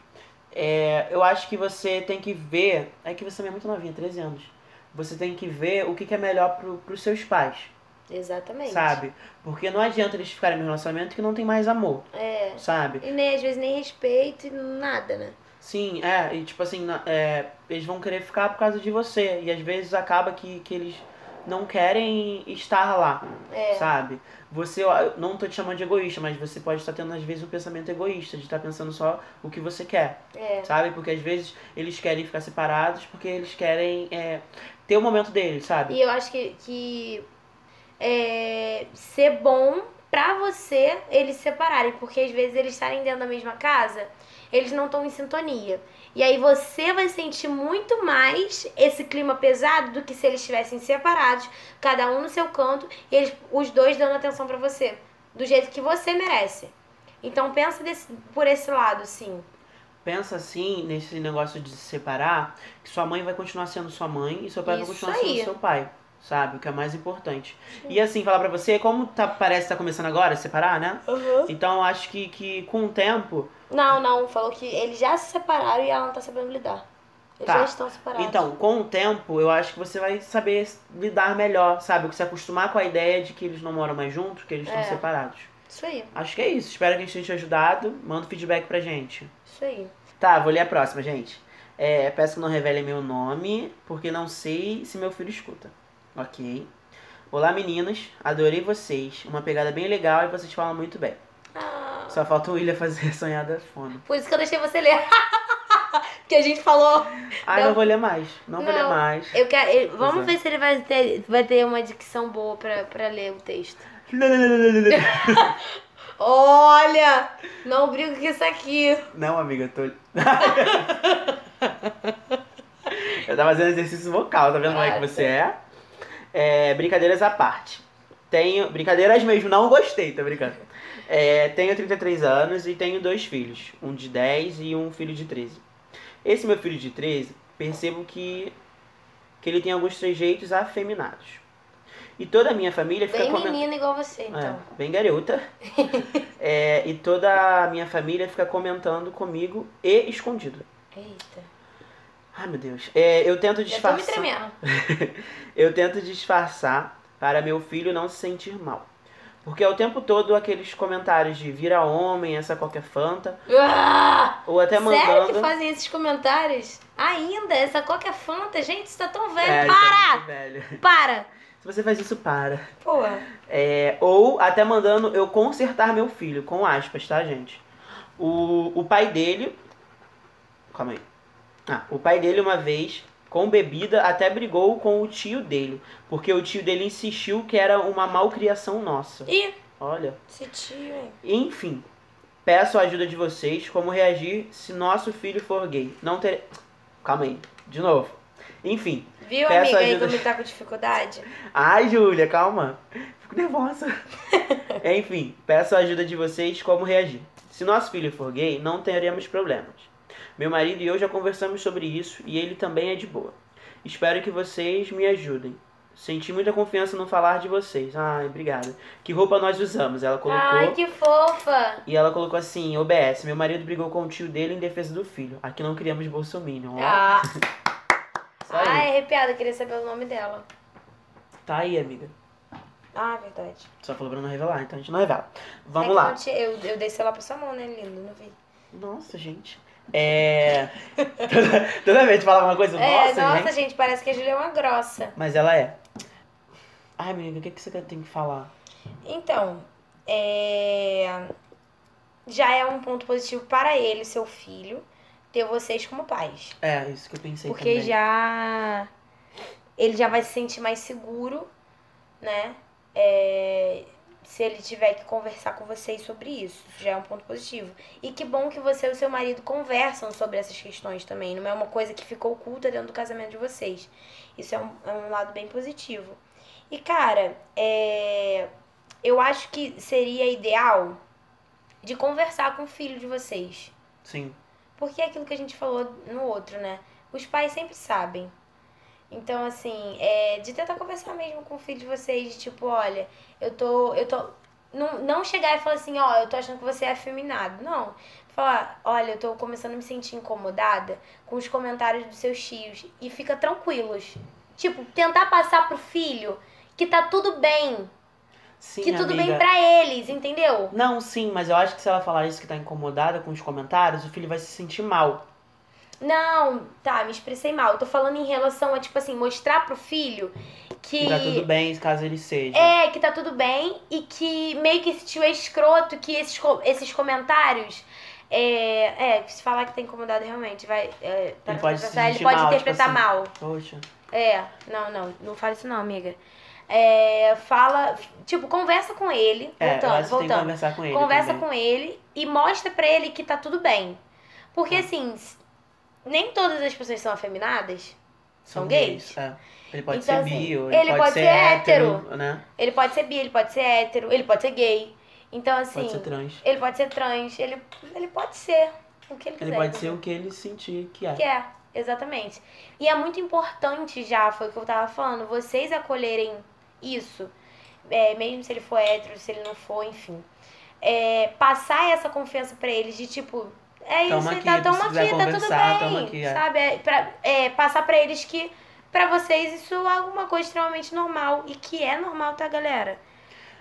B: É, eu acho que você tem que ver. É que você também é muito novinha, 13 anos. Você tem que ver o que, que é melhor pro, pros seus pais.
A: Exatamente.
B: Sabe? Porque não adianta eles ficarem no relacionamento que não tem mais amor.
A: É.
B: Sabe?
A: E nem, às vezes nem respeito e nada, né?
B: Sim, é, e tipo assim, é, eles vão querer ficar por causa de você. E às vezes acaba que, que eles não querem estar lá,
A: É.
B: sabe? Você, ó, não tô te chamando de egoísta, mas você pode estar tendo às vezes um pensamento egoísta, de estar pensando só o que você quer,
A: É.
B: sabe? Porque às vezes eles querem ficar separados porque eles querem é, ter o momento deles, sabe?
A: E eu acho que, que é, ser bom pra você eles se separarem, porque às vezes eles estarem dentro da mesma casa, eles não estão em sintonia. E aí você vai sentir muito mais esse clima pesado do que se eles estivessem separados, cada um no seu canto, e eles, os dois dando atenção pra você, do jeito que você merece. Então pensa desse- por esse lado, sim.
B: Pensa assim, nesse negócio de se separar, que sua mãe vai continuar sendo sua mãe e seu pai vai
A: Isso
B: continuar
A: aí.
B: sendo seu pai. Sabe? O que é mais importante. E assim, falar pra você, como tá, parece que tá começando agora a separar, né? Então eu acho que, que com o tempo.
A: Não, não, falou que eles já se separaram e ela não tá sabendo lidar. Eles
B: Tá.
A: já estão separados.
B: Então, com o tempo, eu acho que você vai saber lidar melhor, sabe? Se acostumar com a ideia de que eles não moram mais juntos, que eles estão
A: É.
B: separados.
A: Isso aí,
B: Acho que é isso. Espero que a gente tenha te ajudado. Manda um feedback pra gente.
A: Isso aí.
B: Tá, vou ler a próxima, gente. É, peço que não revelem meu nome, porque não sei se meu filho escuta. Ok. Olá, meninas. Adorei vocês. Uma pegada bem legal e vocês falam muito bem.
A: Ah,
B: Só falta o William fazer sonhada fona.
A: por isso que eu deixei você ler. que a gente falou.
B: Ah,
A: Não.
B: não vou ler mais. Não, vou ler
A: Não.
B: mais.
A: Eu quero, eu- vamos ver se ele vai ter, vai ter uma dicção boa pra, pra ler o texto. Olha! Não brigo com isso aqui.
B: Não, amiga, eu tô. eu tava fazendo exercício vocal, tá vendo como é que você é? É, Brincadeiras à parte. Tenho. Brincadeiras mesmo, não gostei, tô brincando. É, tenho 33 anos e tenho dois filhos, um de 10 e um filho de 13. Esse meu filho de 13, percebo que, que ele tem alguns trejeitos afeminados. E toda a minha família fica
A: Bem
B: comentando.
A: menina igual você, então.
B: É, bem garota. É, e toda a minha família fica comentando comigo e escondido.
A: Eita.
B: Ai, meu Deus. É, eu tento disfarçar.
A: tremendo.
B: eu tento disfarçar para meu filho não se sentir mal. Porque é o tempo todo aqueles comentários de vira homem, essa qualquer fanta,
A: Ah!
B: ou até
A: Sério
B: mandando.
A: que fazem esses comentários? Ainda? Essa é fanta? Gente, você tá tão velho.
B: É, isso é
A: Para!
B: muito velho.
A: Para!
B: Se você faz isso, para.
A: Porra.
B: É, ou até mandando eu consertar meu filho, com aspas, tá, gente? O, o pai dele. Calma aí. Ah, o pai dele, uma vez, com bebida, até brigou com o tio dele. Porque o tio dele insistiu que era uma malcriação nossa.
A: Ih,
B: Olha.
A: esse tio, hein?
B: Enfim, peço a ajuda de vocês como reagir se nosso filho for gay. Não ter. Calma aí, de novo. Enfim.
A: Viu,
B: Peço
A: amiga, aí
B: ajuda-
A: como tá com dificuldade?
B: Ai, Júlia, calma. Fico nervosa. Enfim, peço a ajuda de vocês como reagir. Se nosso filho for gay, não teremos problemas. Meu marido e eu já conversamos sobre isso e ele também é de boa. Espero que vocês me ajudem. Senti muita confiança no falar de vocês. Ai, obrigada. Que roupa nós usamos? Ela colocou.
A: Ai, que fofa!
B: E ela colocou assim, OBS, meu marido brigou com o tio dele em defesa do filho. Aqui não criamos bolsominion. ó.
A: Ah.
B: Aí.
A: Ai, arrepiada, queria saber o nome dela.
B: Tá aí, amiga.
A: Ah, verdade.
B: Só falou pra não revelar, então a gente não revela.
A: É
B: Vamos
A: que
B: lá.
A: não tinha- eu, eu dei lá pra sua mão, né, lindo? Não vi.
B: Nossa, gente. É. toda, toda vez que fala alguma coisa,
A: é,
B: nossa,
A: nossa,
B: gente.
A: gente, parece que a Julia é uma grossa.
B: Mas ela é. Ai, amiga, o que, que você tem que falar?
A: Então, é... já é um ponto positivo para ele, seu filho, ter vocês como pais.
B: É, isso que eu pensei
A: Porque
B: também.
A: já. Ele já vai se sentir mais seguro, né? É, Se ele tiver que conversar com vocês sobre isso. Isso já é um ponto positivo. E que bom que você e o seu marido conversam sobre essas questões também. Não é uma coisa que ficou oculta dentro do casamento de vocês. Isso é um, é um lado bem positivo. E, cara, é, eu acho que seria ideal de conversar com o filho de vocês.
B: Sim.
A: Porque é aquilo que a gente falou no outro, né? Os pais sempre sabem. Então, assim, é de tentar conversar mesmo com o filho de vocês, de tipo, olha, eu tô. Eu tô. Não, não chegar e falar assim, ó, eu tô achando que você é afeminado. Não. Falar, olha, eu tô começando a me sentir incomodada com os comentários dos seus tios. E fica tranquilos. Tipo, tentar passar pro filho que tá tudo bem.
B: Sim,
A: que tudo
B: amiga.
A: bem pra eles, entendeu?
B: Não, sim, mas eu acho que se ela falar isso que tá incomodada com os comentários, o filho vai se sentir mal.
A: Não, tá, me expressei mal. Eu tô falando em relação a, tipo assim, mostrar pro filho que.
B: Que tá tudo bem, caso ele seja.
A: É, que tá tudo bem e que meio que esse tio é escroto, que esses, esses comentários. É, é, se falar que tá incomodado realmente, vai. É, para
B: Ele pode se
A: ele pode
B: mal,
A: interpretar
B: tipo assim.
A: mal.
B: Poxa.
A: É, não, não, não fala isso não, amiga. É, fala, tipo, conversa com ele,
B: É,
A: voltando,
B: que tem que
A: voltando.
B: conversar com ele.
A: Conversa
B: também.
A: com ele e mostra pra ele que tá tudo bem. Porque assim, s- nem todas as pessoas são afeminadas. são gays?
B: É. Ele pode
A: Então,
B: ser
A: assim,
B: bi, ou
A: ele pode ser hétero.
B: né?
A: Ele pode ser bi, ele pode ser hétero, ele pode ser gay. Então, assim,
B: Pode ser trans.
A: ele pode ser trans, ele, ele pode ser o que ele quiser.
B: Ele pode ser o que ele sentir que é.
A: Que é, exatamente. E é muito importante já, foi o que eu tava falando, vocês acolherem isso, é, mesmo se ele for hétero, se ele não for, enfim. É, passar essa confiança pra eles de tipo, é
B: Tamo
A: isso,
B: aqui,
A: tá,
B: quiser
A: aqui, tá tudo bem.
B: aqui, é.
A: Sabe? É, pra, é, passar pra eles que pra vocês isso é alguma coisa extremamente normal. E que é normal, tá, galera?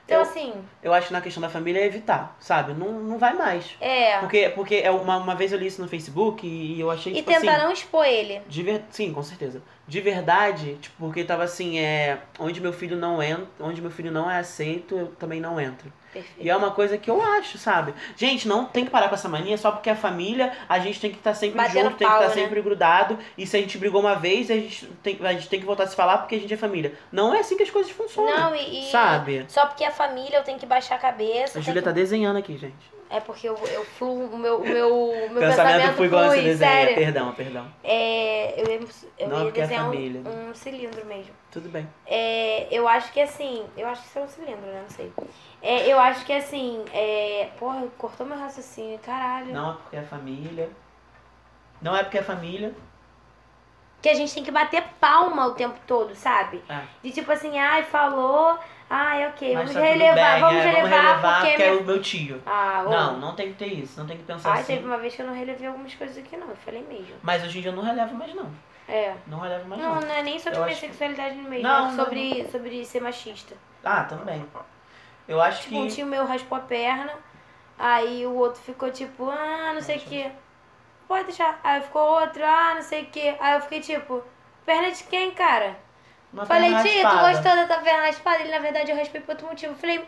A: Então,
B: Eu-
A: assim,
B: Eu acho que na questão da família é evitar, sabe? Não, não vai mais.
A: é.
B: Porque, porque é uma, uma vez eu li isso no Facebook e eu achei,
A: E
B: tipo
A: tentar
B: assim...
A: não expor ele.
B: De ver... Sim, com certeza. De verdade, tipo, porque tava assim, é... Onde meu filho não entra, onde meu filho não é aceito, eu também não entro.
A: Perfeito.
B: E é uma coisa que eu acho, sabe? Gente, não tem que parar com essa mania só porque é família, a gente tem que estar sempre
A: Batendo
B: junto, tem que estar
A: palma, né?
B: sempre grudado. E se a gente brigou uma vez, a gente, tem, a gente tem que voltar a se falar porque a gente é família. Não é assim que as coisas funcionam.
A: Não, e,
B: Sabe?
A: só porque é família eu tenho que baixar a cabeça.
B: A Júlia
A: tenho
B: tá desenhando aqui, gente.
A: É porque eu, eu fluo, o meu, o meu, o meu
B: Pensamento
A: pensamento
B: fui igual
A: flui,
B: desenho.
A: sério.
B: Perdão, perdão.
A: É, eu ia, eu
B: Não,
A: ia
B: é
A: desenhar um-
B: família.
A: um, cilindro mesmo.
B: Tudo bem.
A: É, eu acho que assim, eu acho que isso é um cilindro, né? Não sei. É, eu acho que assim, é, porra, cortou meu raciocínio, caralho.
B: Não é porque é família. Não é porque é família.
A: Que a gente tem que bater palma o tempo todo, sabe?
B: É.
A: De tipo assim, ai, falou, ai, ok,
B: Mas
A: vamos
B: tá
A: relevar,
B: bem,
A: vamos
B: é,
A: relevar,
B: vamos relevar
A: porque.
B: porque é o meu tio.
A: Ah.
B: Não, não tem que ter isso. Não tem que pensar
A: Ai,
B: assim.
A: teve uma vez que eu não relevei algumas coisas aqui, não. Eu falei mesmo.
B: Mas hoje em dia eu não relevo mais, não.
A: É.
B: Não relevo mais,
A: Não,
B: não.
A: não é nem sobre
B: Eu
A: minha
B: acho que-
A: sexualidade mesmo,
B: Não,
A: é
B: não,
A: sobre, sobre ser machista.
B: Ah, também. Eu acho
A: Tipo, um
B: que.
A: tio meu raspou a perna, aí o outro ficou tipo, ah, não sei o que. Pode deixar. Aí ficou outro, ah, não sei o que. Aí eu fiquei tipo, perna de quem, cara?
B: Uma
A: Falei, tia, tu gostou da tua perna raspada? Ele, na verdade, eu raspei por outro motivo. Falei,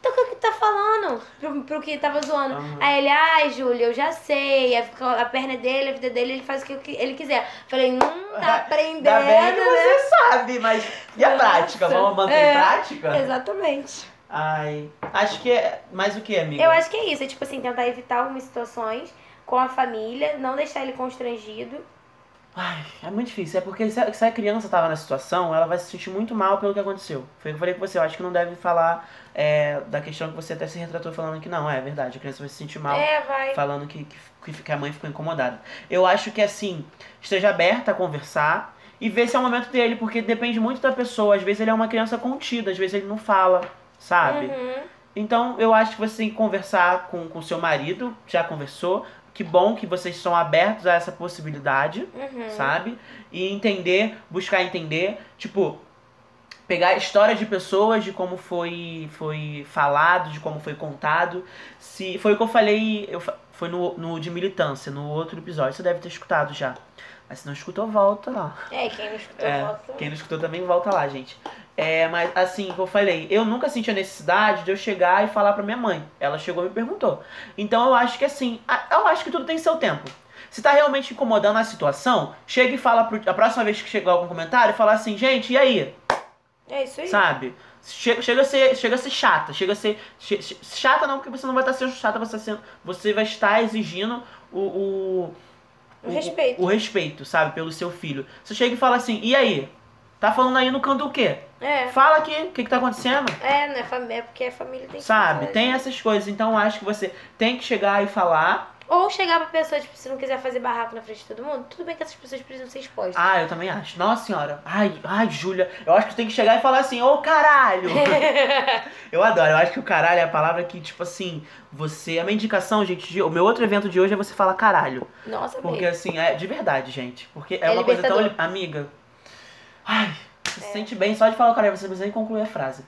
A: então o que que tá falando? Pro, pro que tava zoando.
B: Aham.
A: Aí ele, ai, Júlia, eu já sei. Aí ficou- A perna é dele, a vida dele, ele faz o que ele quiser. Falei, hum, tá aprendendo,
B: Ainda bem que
A: né?
B: você sabe, mas e a
A: Nossa.
B: prática? Vamos manter
A: É,
B: prática?
A: Exatamente.
B: Ai, acho que é. Mais o que, amiga?
A: Eu acho que é isso. É tipo assim, tentar evitar algumas situações com a família, não deixar ele constrangido.
B: Ai, é muito difícil. É porque se a, criança tava na situação, ela vai se sentir muito mal pelo que aconteceu. Foi o que eu falei com você. Eu acho que não deve falar é, da questão que você até se retratou falando que não, é verdade. A criança vai se sentir mal
A: É, vai.
B: falando que, que, que a mãe ficou incomodada. Eu acho que assim, esteja aberta a conversar e ver se é o momento dele, porque depende muito da pessoa. Às vezes ele é uma criança contida, às vezes ele não fala, sabe?
A: Uhum.
B: Então eu acho que você tem que conversar com o seu marido, já conversou. Que bom que vocês estão abertos a essa possibilidade,
A: Uhum.
B: sabe? E entender, buscar entender, tipo, pegar histórias de pessoas, de como foi, foi falado, de como foi contado. Se foi o que eu falei, eu, foi no, no de militância, no outro episódio, você deve ter escutado já. Mas se não escutou, volta lá.
A: É, quem não escutou
B: É,
A: volta.
B: quem não escutou também volta lá, gente. É, mas assim, que eu falei, eu nunca senti a necessidade de eu chegar e falar pra minha mãe. Ela chegou e me perguntou. Então eu acho que assim, eu acho que tudo tem seu tempo. Se tá realmente incomodando a situação, chega e fala pro, a próxima vez que chegar algum comentário, fala assim, gente, e aí?
A: É isso aí.
B: Sabe? Chega, chega, a ser, chega a ser chata. Chega a ser. chata não, porque você não vai estar sendo chata, você, tá sendo, você vai estar exigindo o. o
A: O respeito.
B: O, respeito, sabe, pelo seu filho. Você chega e fala assim, e aí? Tá falando aí no canto o quê?
A: É.
B: Fala aqui, o que, que tá acontecendo?
A: É, né? fam- É porque a família tem que
B: Sabe?
A: fazer.
B: Tem essas coisas. Então eu acho que você tem que chegar e falar.
A: Ou chegar pra pessoa, tipo, se não quiser fazer barraco na frente de todo mundo, tudo bem que essas pessoas precisam ser expostas.
B: Ah, eu também acho. Nossa senhora. Ai, ai, Júlia. Eu acho que tem que chegar e falar assim, ô caralho. eu adoro. Eu acho que o caralho é a palavra que, tipo assim, você. A minha indicação, gente, de- o meu outro evento de hoje é você falar caralho.
A: Nossa,
B: Porque
A: mesmo.
B: assim, é de verdade, gente. Porque é,
A: É
B: uma coisa tão.
A: libertador.
B: Amiga. Ai, você se sente bem só de falar, cara, você precisa concluir a frase.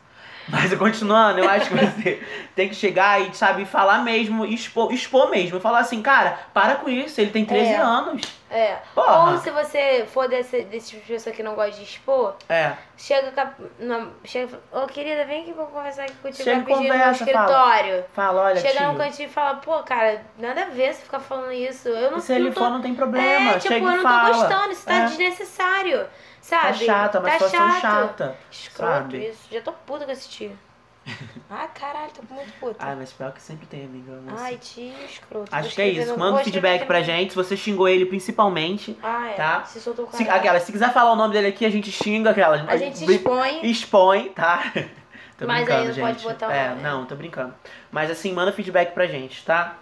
B: Mas continuando, eu acho que você tem que chegar e, sabe, falar mesmo, expor, expor mesmo. Falar assim, cara, para com isso, ele tem 13
A: É.
B: anos.
A: É.
B: Porra.
A: Ou se você for desse, desse tipo de pessoa que não gosta de expor,
B: É.
A: chega com a, na, chega e fala, ô querida, vem aqui pra conversar aqui contigo
B: Chega
A: rapidinho no
B: conversa,
A: escritório.
B: Fala, olha,
A: Chega no cantinho e fala, pô, cara, nada a ver você ficar falando isso. Eu não
B: E se ele
A: não tô...
B: for, não tem problema.
A: É, tipo,
B: Chega
A: eu não
B: fala.
A: tô gostando, isso tá
B: É.
A: desnecessário. Sabe?
B: Tá chata, uma
A: tá
B: situação
A: chato.
B: chata.
A: Escroto
B: sabe?
A: isso. Já tô puta com esse tio. ah, caralho, tô muito puta.
B: Ai, mas pior que sempre tem, amiga. Nossa.
A: Ai, tio escroto.
B: Acho que é isso. Manda um feedback pra gente. Se você xingou ele principalmente.
A: Ah, é.
B: tá?
A: Se soltou o
B: Se, aquela, se quiser falar o nome dele aqui, a gente xinga aquela.
A: A gente expõe.
B: Expõe, tá? tô
A: Mas
B: brincando,
A: aí não
B: gente.
A: pode botar o
B: É,
A: nome,
B: não, tô brincando. Mas assim, manda feedback pra gente, tá?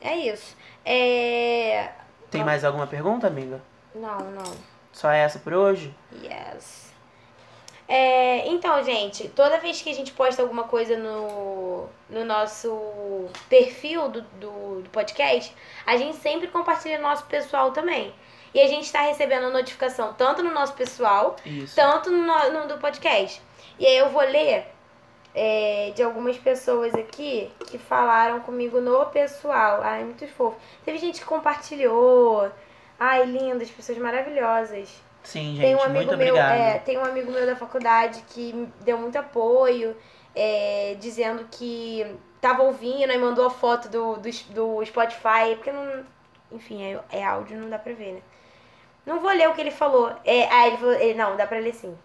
A: É isso. É.
B: Tem mais alguma pergunta, amiga?
A: Não, não.
B: Só essa por hoje?
A: Yes. É, então, gente, toda vez que a gente posta alguma coisa no, no nosso perfil do, do, do podcast, a gente sempre compartilha no nosso pessoal também. E a gente está recebendo notificação tanto no nosso pessoal,
B: Isso.
A: tanto no, no- do podcast. E aí eu vou ler é, de algumas pessoas aqui que falaram comigo no pessoal. Ai, muito fofo. Teve gente que compartilhou. Ai, lindas, pessoas maravilhosas.
B: Sim, gente,
A: Tem um amigo
B: muito
A: meu, é, tem um amigo meu da faculdade que deu muito apoio, é, dizendo que tava ouvindo e mandou a foto do, do, do Spotify, porque não. Enfim, é, é áudio, não dá pra ver, né? Não vou ler o que ele falou. É, ah, ele falou. Ele, não, dá pra ler sim.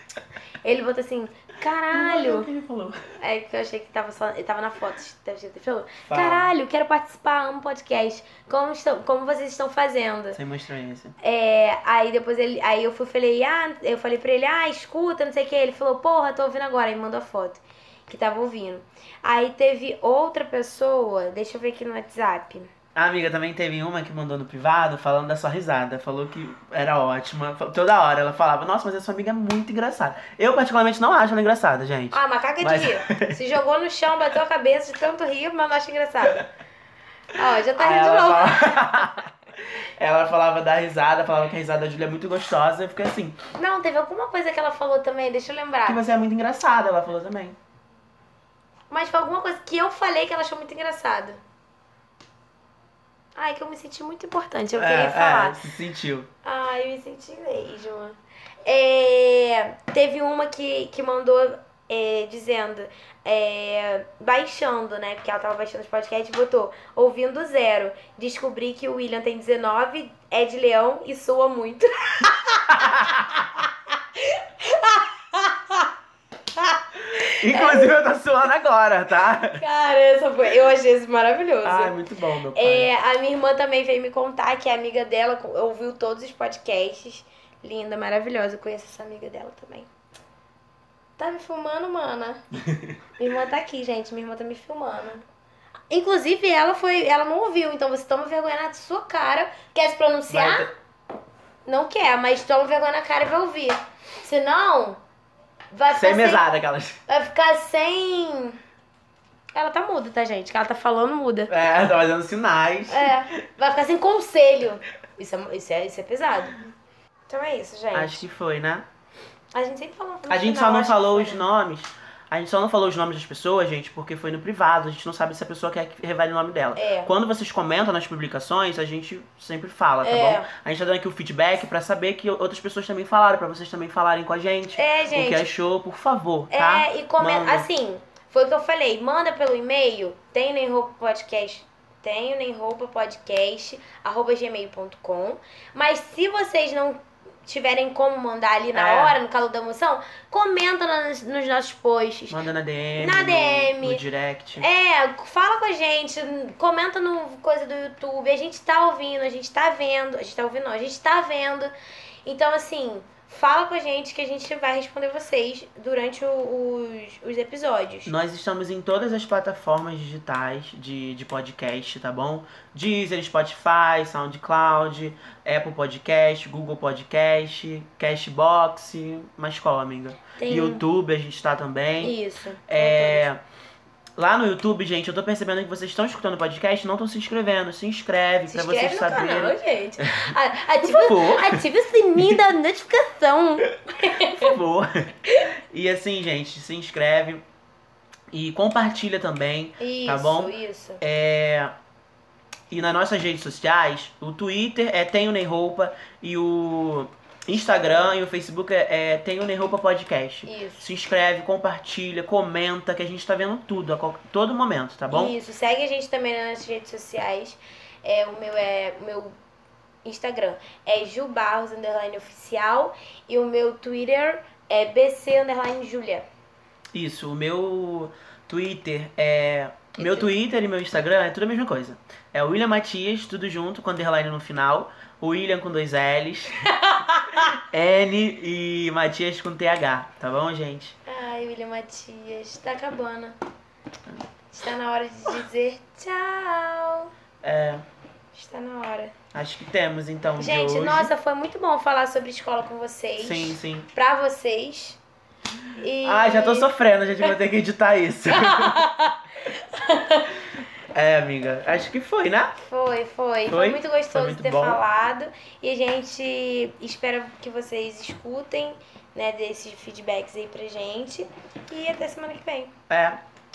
A: Ele botou assim, Caralho.
B: que ele falou.
A: É que eu achei que tava só. Ele tava na foto. Ele falou,
B: Fala.
A: caralho, quero participar, amo podcast. Como, estão, como vocês estão fazendo?
B: Sem mostrar isso.
A: É, aí depois ele, aí eu fui falei, ah, eu falei pra ele, ah, escuta, não sei o que. Ele falou, porra, tô ouvindo agora. Aí me mandou a foto que tava ouvindo. Aí teve outra pessoa, deixa eu ver aqui no WhatsApp.
B: A amiga também teve uma que mandou no privado falando da sua risada. Falou que era ótima. Toda hora ela falava, nossa, mas a sua amiga é muito engraçada. Eu, particularmente, não acho ela engraçada, gente.
A: Ah, macaca
B: Mas-
A: de rir. Se jogou no chão, bateu a cabeça de tanto rir, mas não acha engraçado. Ó, já tá
B: Aí
A: rindo de
B: ela,
A: novo.
B: falava... ela falava da risada, falava que a risada da Julia é muito gostosa. Eu fiquei assim,
A: Não, teve alguma coisa que ela falou também, deixa eu
B: que
A: lembrar.
B: você é muito engraçada, ela falou também.
A: Mas foi alguma coisa que eu falei que ela achou muito engraçado. Ai, que eu me senti muito importante, eu queria
B: é,
A: falar.
B: é, se sentiu.
A: Ai, eu me senti mesmo. É, teve uma que, que mandou é, dizendo, é, baixando, né? Porque ela tava baixando os podcasts e botou, ouvindo zero. Descobri que o William tem 19, é de leão e soa muito.
B: Inclusive, eu tô suando agora, tá?
A: Cara, essa foi. Eu achei isso maravilhoso.
B: Ai, muito bom, meu pai.
A: É, a minha irmã também veio me contar que a amiga dela ouviu todos os podcasts. Linda, maravilhosa. Eu conheço essa amiga dela também. Tá me filmando, mana? minha irmã tá aqui, gente. Minha irmã tá me filmando. Inclusive, ela foi. Ela não ouviu, então você toma vergonha na sua cara. Quer se pronunciar?
B: Vai-
A: Não quer, mas toma vergonha na cara e vai ouvir. Senão, vai ficar
B: Sem
A: sem,
B: mesada, aquelas.
A: vai ficar sem. Ela tá muda, tá, gente? Que ela tá falando muda.
B: É, tá fazendo sinais.
A: É, vai ficar sem conselho. Isso é, isso é, isso é pesado. Então é isso, gente.
B: Acho que foi, né?
A: A gente sempre falou
B: A gente
A: final,
B: só não falou
A: foi,
B: os
A: né?
B: nomes. A gente só não falou os nomes das pessoas, gente, porque foi no privado. A gente não sabe se a pessoa quer que revele o nome dela.
A: É.
B: Quando vocês comentam nas publicações, a gente sempre fala, tá
A: É.
B: bom? A gente tá dando aqui o feedback pra saber que outras pessoas também falaram, pra vocês também falarem com a gente.
A: É,
B: O que
A: gente.
B: achou, por favor, tá?
A: É, e comenta. Assim, foi o que eu falei. Manda pelo e-mail. Tem nem roupa podcast. Tenho nem roupa podcast. Arroba gmail.com. Mas se vocês não tiverem como mandar ali na
B: É.
A: hora, no calor da emoção, comenta nas- nos nossos posts.
B: Manda na DM.
A: Na
B: no-
A: DM.
B: No, direct.
A: É, fala com a gente, comenta no coisa do YouTube. A gente tá ouvindo, a gente tá vendo. A gente tá ouvindo, não, a gente tá vendo. Então, assim, fala com a gente que a gente vai responder vocês durante o- os, os episódios.
B: Nós estamos em todas as plataformas digitais de, de podcast, tá bom? Deezer, Spotify, SoundCloud, Apple Podcast, Google Podcast, Cashbox, mas qual, amiga?
A: Tem-
B: YouTube a gente tá também.
A: Isso.
B: É, Lá no YouTube, gente, eu tô percebendo que vocês estão escutando o podcast e não estão se inscrevendo. Se inscreve
A: Se
B: pra
A: inscreve
B: vocês
A: no
B: saberem.
A: canal, gente. Ativa, ativa o sininho da notificação.
B: Por favor. E assim, gente, se inscreve e compartilha também.
A: Isso,
B: bom?
A: isso.
B: É... E nas nossas redes sociais, o Twitter é Tenho Nem Roupa e o Instagram e o Facebook é, é Tenho Nem Roupa Podcast.
A: Isso.
B: Se inscreve, compartilha, comenta, que a gente tá vendo tudo a todo momento, tá bom?
A: Isso, segue a gente também nas redes sociais. É, o meu é o meu Instagram é Ju Barros underline oficial e o meu Twitter é BC underline Julia.
B: Isso, o meu Twitter é.
A: Que
B: meu Twitter e meu Instagram é tudo a mesma coisa. É William Matias, tudo junto, com underline no final. William com dois L's. N e Matias com TH, tá bom, gente?
A: Ai, William Matias, tá acabando. Está na hora de dizer tchau.
B: É,
A: Está na hora.
B: acho que temos então
A: Gente, nossa, foi muito bom falar sobre escola com vocês.
B: Sim, sim.
A: Pra vocês. E...
B: Ai, já tô sofrendo, gente, vou ter que editar isso. é, amiga, acho que foi, né?
A: Foi, foi. Foi,
B: Foi?
A: muito gostoso
B: Foi muito
A: ter
B: bom.
A: falado. E a gente espera que vocês escutem, né, desses feedbacks aí pra gente. E até semana que vem.
B: É.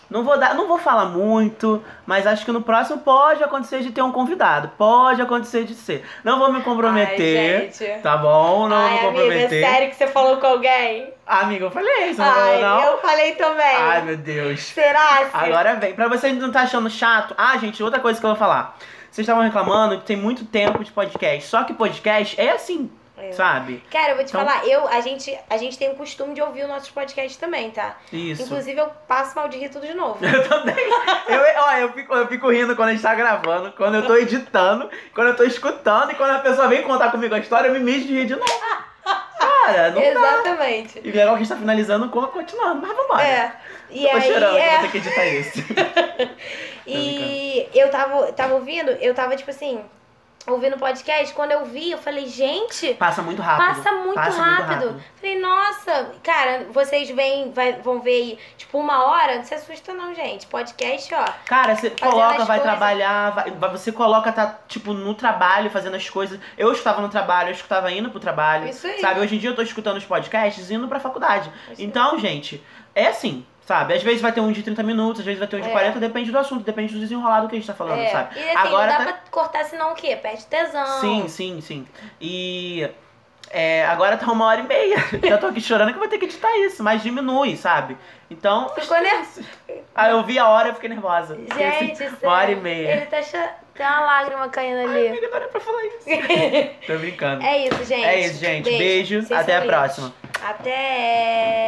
B: Não vou dar, não vou falar muito, mas acho que no próximo pode acontecer de ter um convidado. Pode acontecer de ser. Não vou me comprometer.
A: Ai.
B: Tá bom? Não vou
A: Ai,
B: me
A: amiga, é
B: comprometer.
A: sério que você falou com alguém?
B: Amiga, eu falei, não
A: Ai,
B: não?
A: eu falei também.
B: Ai, meu Deus.
A: Será? que-
B: Agora vem. Pra você não tá achando chato. Ah, gente, outra coisa que eu vou falar. Vocês estavam reclamando que tem muito tempo de podcast. Só que podcast é assim,
A: É.
B: sabe?
A: Cara, eu vou te
B: Então-
A: falar, eu, a, gente, a gente tem o costume de ouvir os nossos podcasts também, tá?
B: Isso.
A: Inclusive, eu passo mal de rir tudo de novo.
B: Eu também. Eu, ó, eu, fico, eu fico rindo quando a gente tá gravando, quando eu tô editando, quando eu tô escutando e quando a pessoa vem contar comigo a história, eu me mijo de rir de novo. Cara, não dá.
A: Exatamente.
B: E legal que a gente tá finalizando com continuando, mas vambora.
A: É. E
B: Eu tô
A: aí,
B: cheirando,
A: é.
B: ter que editar isso.
A: E eu tava, tava ouvindo, eu tava, tipo assim, ouvindo podcast, quando eu vi, eu falei, gente,
B: Passa muito rápido.
A: passa muito rápido. Falei, nossa, cara, vocês vêm, vai- vão ver aí, tipo, uma hora, não se assusta não, gente. Podcast, ó.
B: Cara, você coloca, vai
A: coisas.
B: trabalhar, vai- você coloca, tá, tipo, no trabalho, fazendo as coisas. Eu escutava no trabalho, eu escutava indo pro trabalho.
A: Isso aí.
B: Sabe, hoje em dia eu tô escutando os podcasts indo pra faculdade.
A: Isso aí.
B: Então, gente, é assim, sabe? Às vezes vai ter um de 30 minutos, às vezes vai ter um de
A: É.
B: 40, depende do assunto, depende do desenrolado que a gente tá falando,
A: É.
B: sabe?
A: E assim,
B: Agora
A: não dá
B: tá-
A: pra cortar senão o quê? Perde tesão.
B: Sim, sim, sim. E é, agora tá uma hora e meia. Já tô aqui chorando que eu vou ter que editar isso, mas diminui, sabe? Então.
A: Ficou nervoso.
B: Aí eu vi a hora e fiquei nervosa. Assim,
A: Gente,
B: uma hora e meia.
A: Ele tá cho... Tem uma lágrima caindo
B: Ai,
A: ali.
B: amiga, não era pra falar isso. Tô brincando.
A: é isso, gente.
B: É isso, gente. Beijo.
A: Vocês
B: Até a próxima.
A: Até.